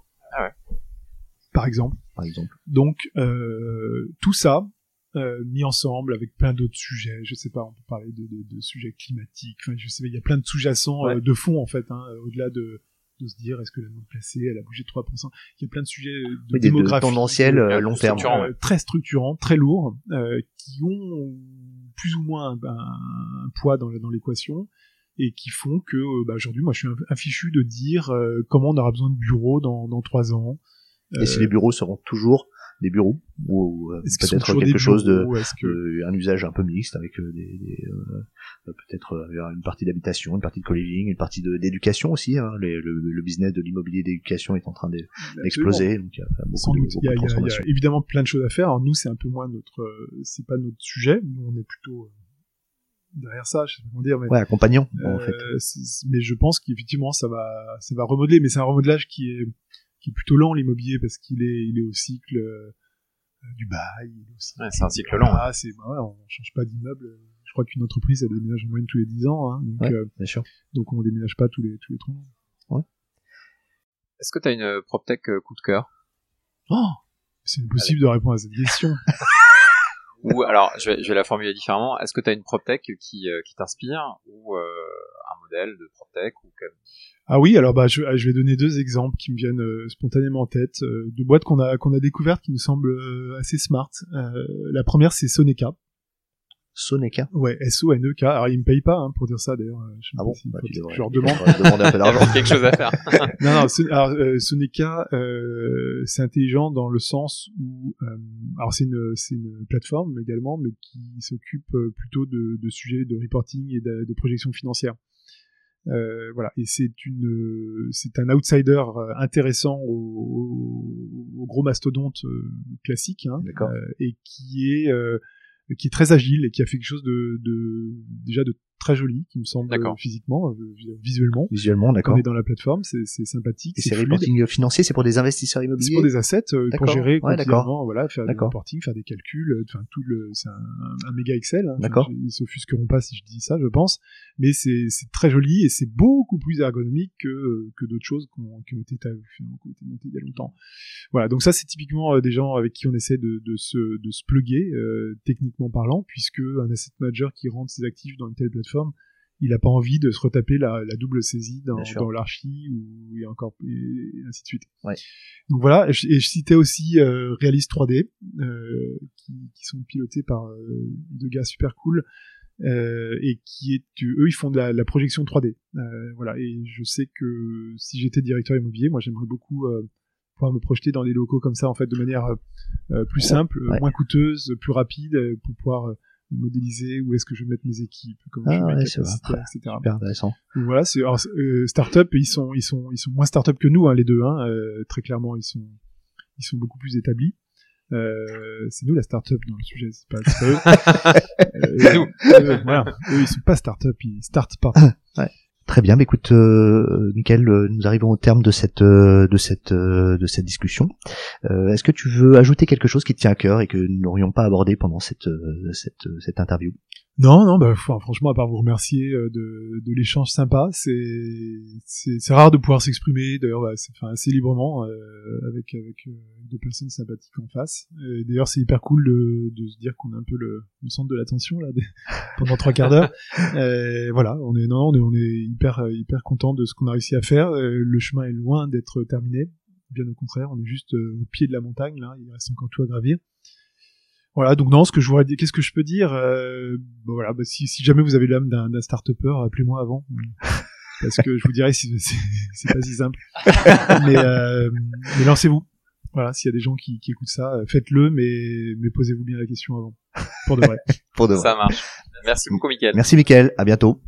par exemple. par exemple. Donc euh, tout ça euh, mis ensemble avec plein d'autres sujets, je sais pas, on peut parler de, de, de sujets climatiques, enfin je sais, il y a plein de sous-jacents Ouais. euh, de fond en fait, hein, au-delà de, de se dire est-ce que la demande placée elle a bougé de 3%, il y a plein de sujets de Oui, des- de démographie, tendanciels euh, euh, long terme. structurants. euh, très structurants, très lourds, euh, qui ont plus ou moins un, un- un poids dans, dans l'équation et qui font que bah, aujourd'hui moi je suis infichu de dire euh, comment on aura besoin de bureaux dans, dans trois ans. Et si les bureaux seront toujours des bureaux ou euh, peut-être quelque chose de que euh, un usage un peu mixte avec euh, des, des, peut-être une partie d'habitation, une partie de co-living, une partie d'éducation aussi. Hein. Les- le, le business de l'immobilier d'éducation est en train d'e- d'exploser, donc il y a beaucoup, de, beaucoup Il y, a, de a- il y a transformations. évidemment plein de choses à faire. Alors nous, c'est un peu moins notre, euh, c'est pas notre sujet. Nous, on est plutôt euh, derrière ça. Je sais pas comment dire, mais, Ouais, accompagnant en fait. mais je pense qu'effectivement, ça va, ça va remodeler. Mais c'est un remodelage qui est, qui est plutôt lent l'immobilier parce qu'il est, il est au cycle euh, du bail. Ouais, c'est un cycle lent. Ah, c'est, bah ouais, on change pas d'immeuble. Je crois qu'une entreprise, elle déménage en moyenne tous les 10 ans. Hein, donc, Ouais. euh, Bien sûr. donc on déménage pas tous les tous les 3 ans. Est-ce que tu as une euh, PropTech euh, coup de cœur? Oh, c'est impossible de répondre à cette question. Ou alors, je vais, je vais la formuler différemment. Est-ce que tu as une PropTech qui, euh, qui t'inspire? Ou euh, de PropTech ou comme... Ah oui, alors bah je, je vais donner deux exemples qui me viennent euh, spontanément en tête, euh, de boîtes qu'on a qu'on a découvertes qui me semblent euh, assez smart. Euh, la première c'est Soneca, Soneca. ouais S O N E K. Alors ils me payent pas hein, pour dire ça d'ailleurs. Je, Ah bon si- Bah, tu devrais- je leur demande. demander un peu d'argent. quelque chose à faire. non, non, Son- alors, euh, Soneca, euh, c'est intelligent dans le sens où, euh, alors c'est une, c'est une plateforme également, mais qui s'occupe plutôt de, de sujets de reporting et de, de projection financière. Euh, voilà, et c'est une, euh, c'est un outsider euh, intéressant au, au- au gros mastodonte euh, classique, hein, euh, et qui est, euh, qui est très agile et qui a fait quelque chose de, de déjà de très joli, qui me semble physiquement, euh, visuellement. Visuellement, d'accord. on est dans la plateforme, c'est c'est sympathique, Et c'est reporting financiers, c'est pour des investisseurs C'est immobiliers pour des assets euh, pour gérer Ouais, voilà, faire du D'accord. reporting, faire des calculs, euh, enfin tout le, c'est un, un méga Excel. hein. D'accord. Ils s'offusqueront pas si je dis ça, je pense, mais c'est c'est très joli et c'est beaucoup plus ergonomique que que d'autres choses qui ont, qui ont été finalement, qui ont été montées il y a longtemps. Voilà, donc ça c'est typiquement des gens avec qui on essaie de, de se de se euh, techniquement parlant, puisque un asset manager qui rentre ses actifs dans une telle plateforme il n'a pas envie de se retaper la, la double saisie dans, dans l'archi ou et encore et ainsi de suite. Ouais. Donc voilà, et je, et je citais aussi euh, Realist 3D, euh, qui, qui sont pilotés par euh, deux gars super cool, euh, et qui est, eux, ils font de la, la projection 3D. Euh, voilà, et je sais que si j'étais directeur immobilier, moi, j'aimerais beaucoup pouvoir me projeter dans des locaux comme ça, en fait, de manière plus simple, Ouais. moins coûteuse, plus rapide, pour pouvoir modéliser où est-ce que je vais mettre mes équipes, comment je Ah vais ouais, etc. Super intéressant. Donc voilà, c'est euh, start-up, ils sont ils sont ils sont moins start-up que nous hein, les deux hein, euh, très clairement, ils sont ils sont beaucoup plus établis. Euh, c'est nous la start-up dans le sujet, c'est pas, pas eux. Euh, nous. eux, voilà, eux ils sont pas start-up, ils startent pas. Très bien, bah écoute, euh, Mickaël, euh, nous arrivons au terme de cette euh, de cette euh, de cette discussion. Euh, Est-ce que tu veux ajouter quelque chose qui te tient à cœur et que nous n'aurions pas abordé pendant cette cette cette interview? Non, non, bah, franchement, à part vous remercier euh, de, de l'échange sympa, c'est rare de pouvoir s'exprimer, d'ailleurs, bah, enfin, assez librement euh, avec avec euh, deux personnes sympathiques en face. D'ailleurs, c'est hyper cool de, de se dire qu'on est un peu le, le centre de l'attention là pendant trois quarts d'heure. Voilà, on est non, on est on est hyper hyper content de ce qu'on a réussi à faire. Euh, le chemin est loin d'être terminé, bien au contraire, on est juste au pied de la montagne là, il reste encore tout à gravir. Voilà, donc non, ce que je voudrais dire, qu'est-ce que je peux dire euh, bon, Voilà, bah, si, si jamais vous avez l'âme d'un, d'un start-upper, appelez-moi avant, parce que je vous dirai si c'est, c'est pas si simple. mais, euh, mais lancez-vous. Voilà, s'il y a des gens qui, qui écoutent ça, euh, faites-le, mais, mais posez-vous bien la question avant, pour de vrai. Pour de vrai. Ça marche. Merci beaucoup, Mickaël. Merci Mickaël, à bientôt.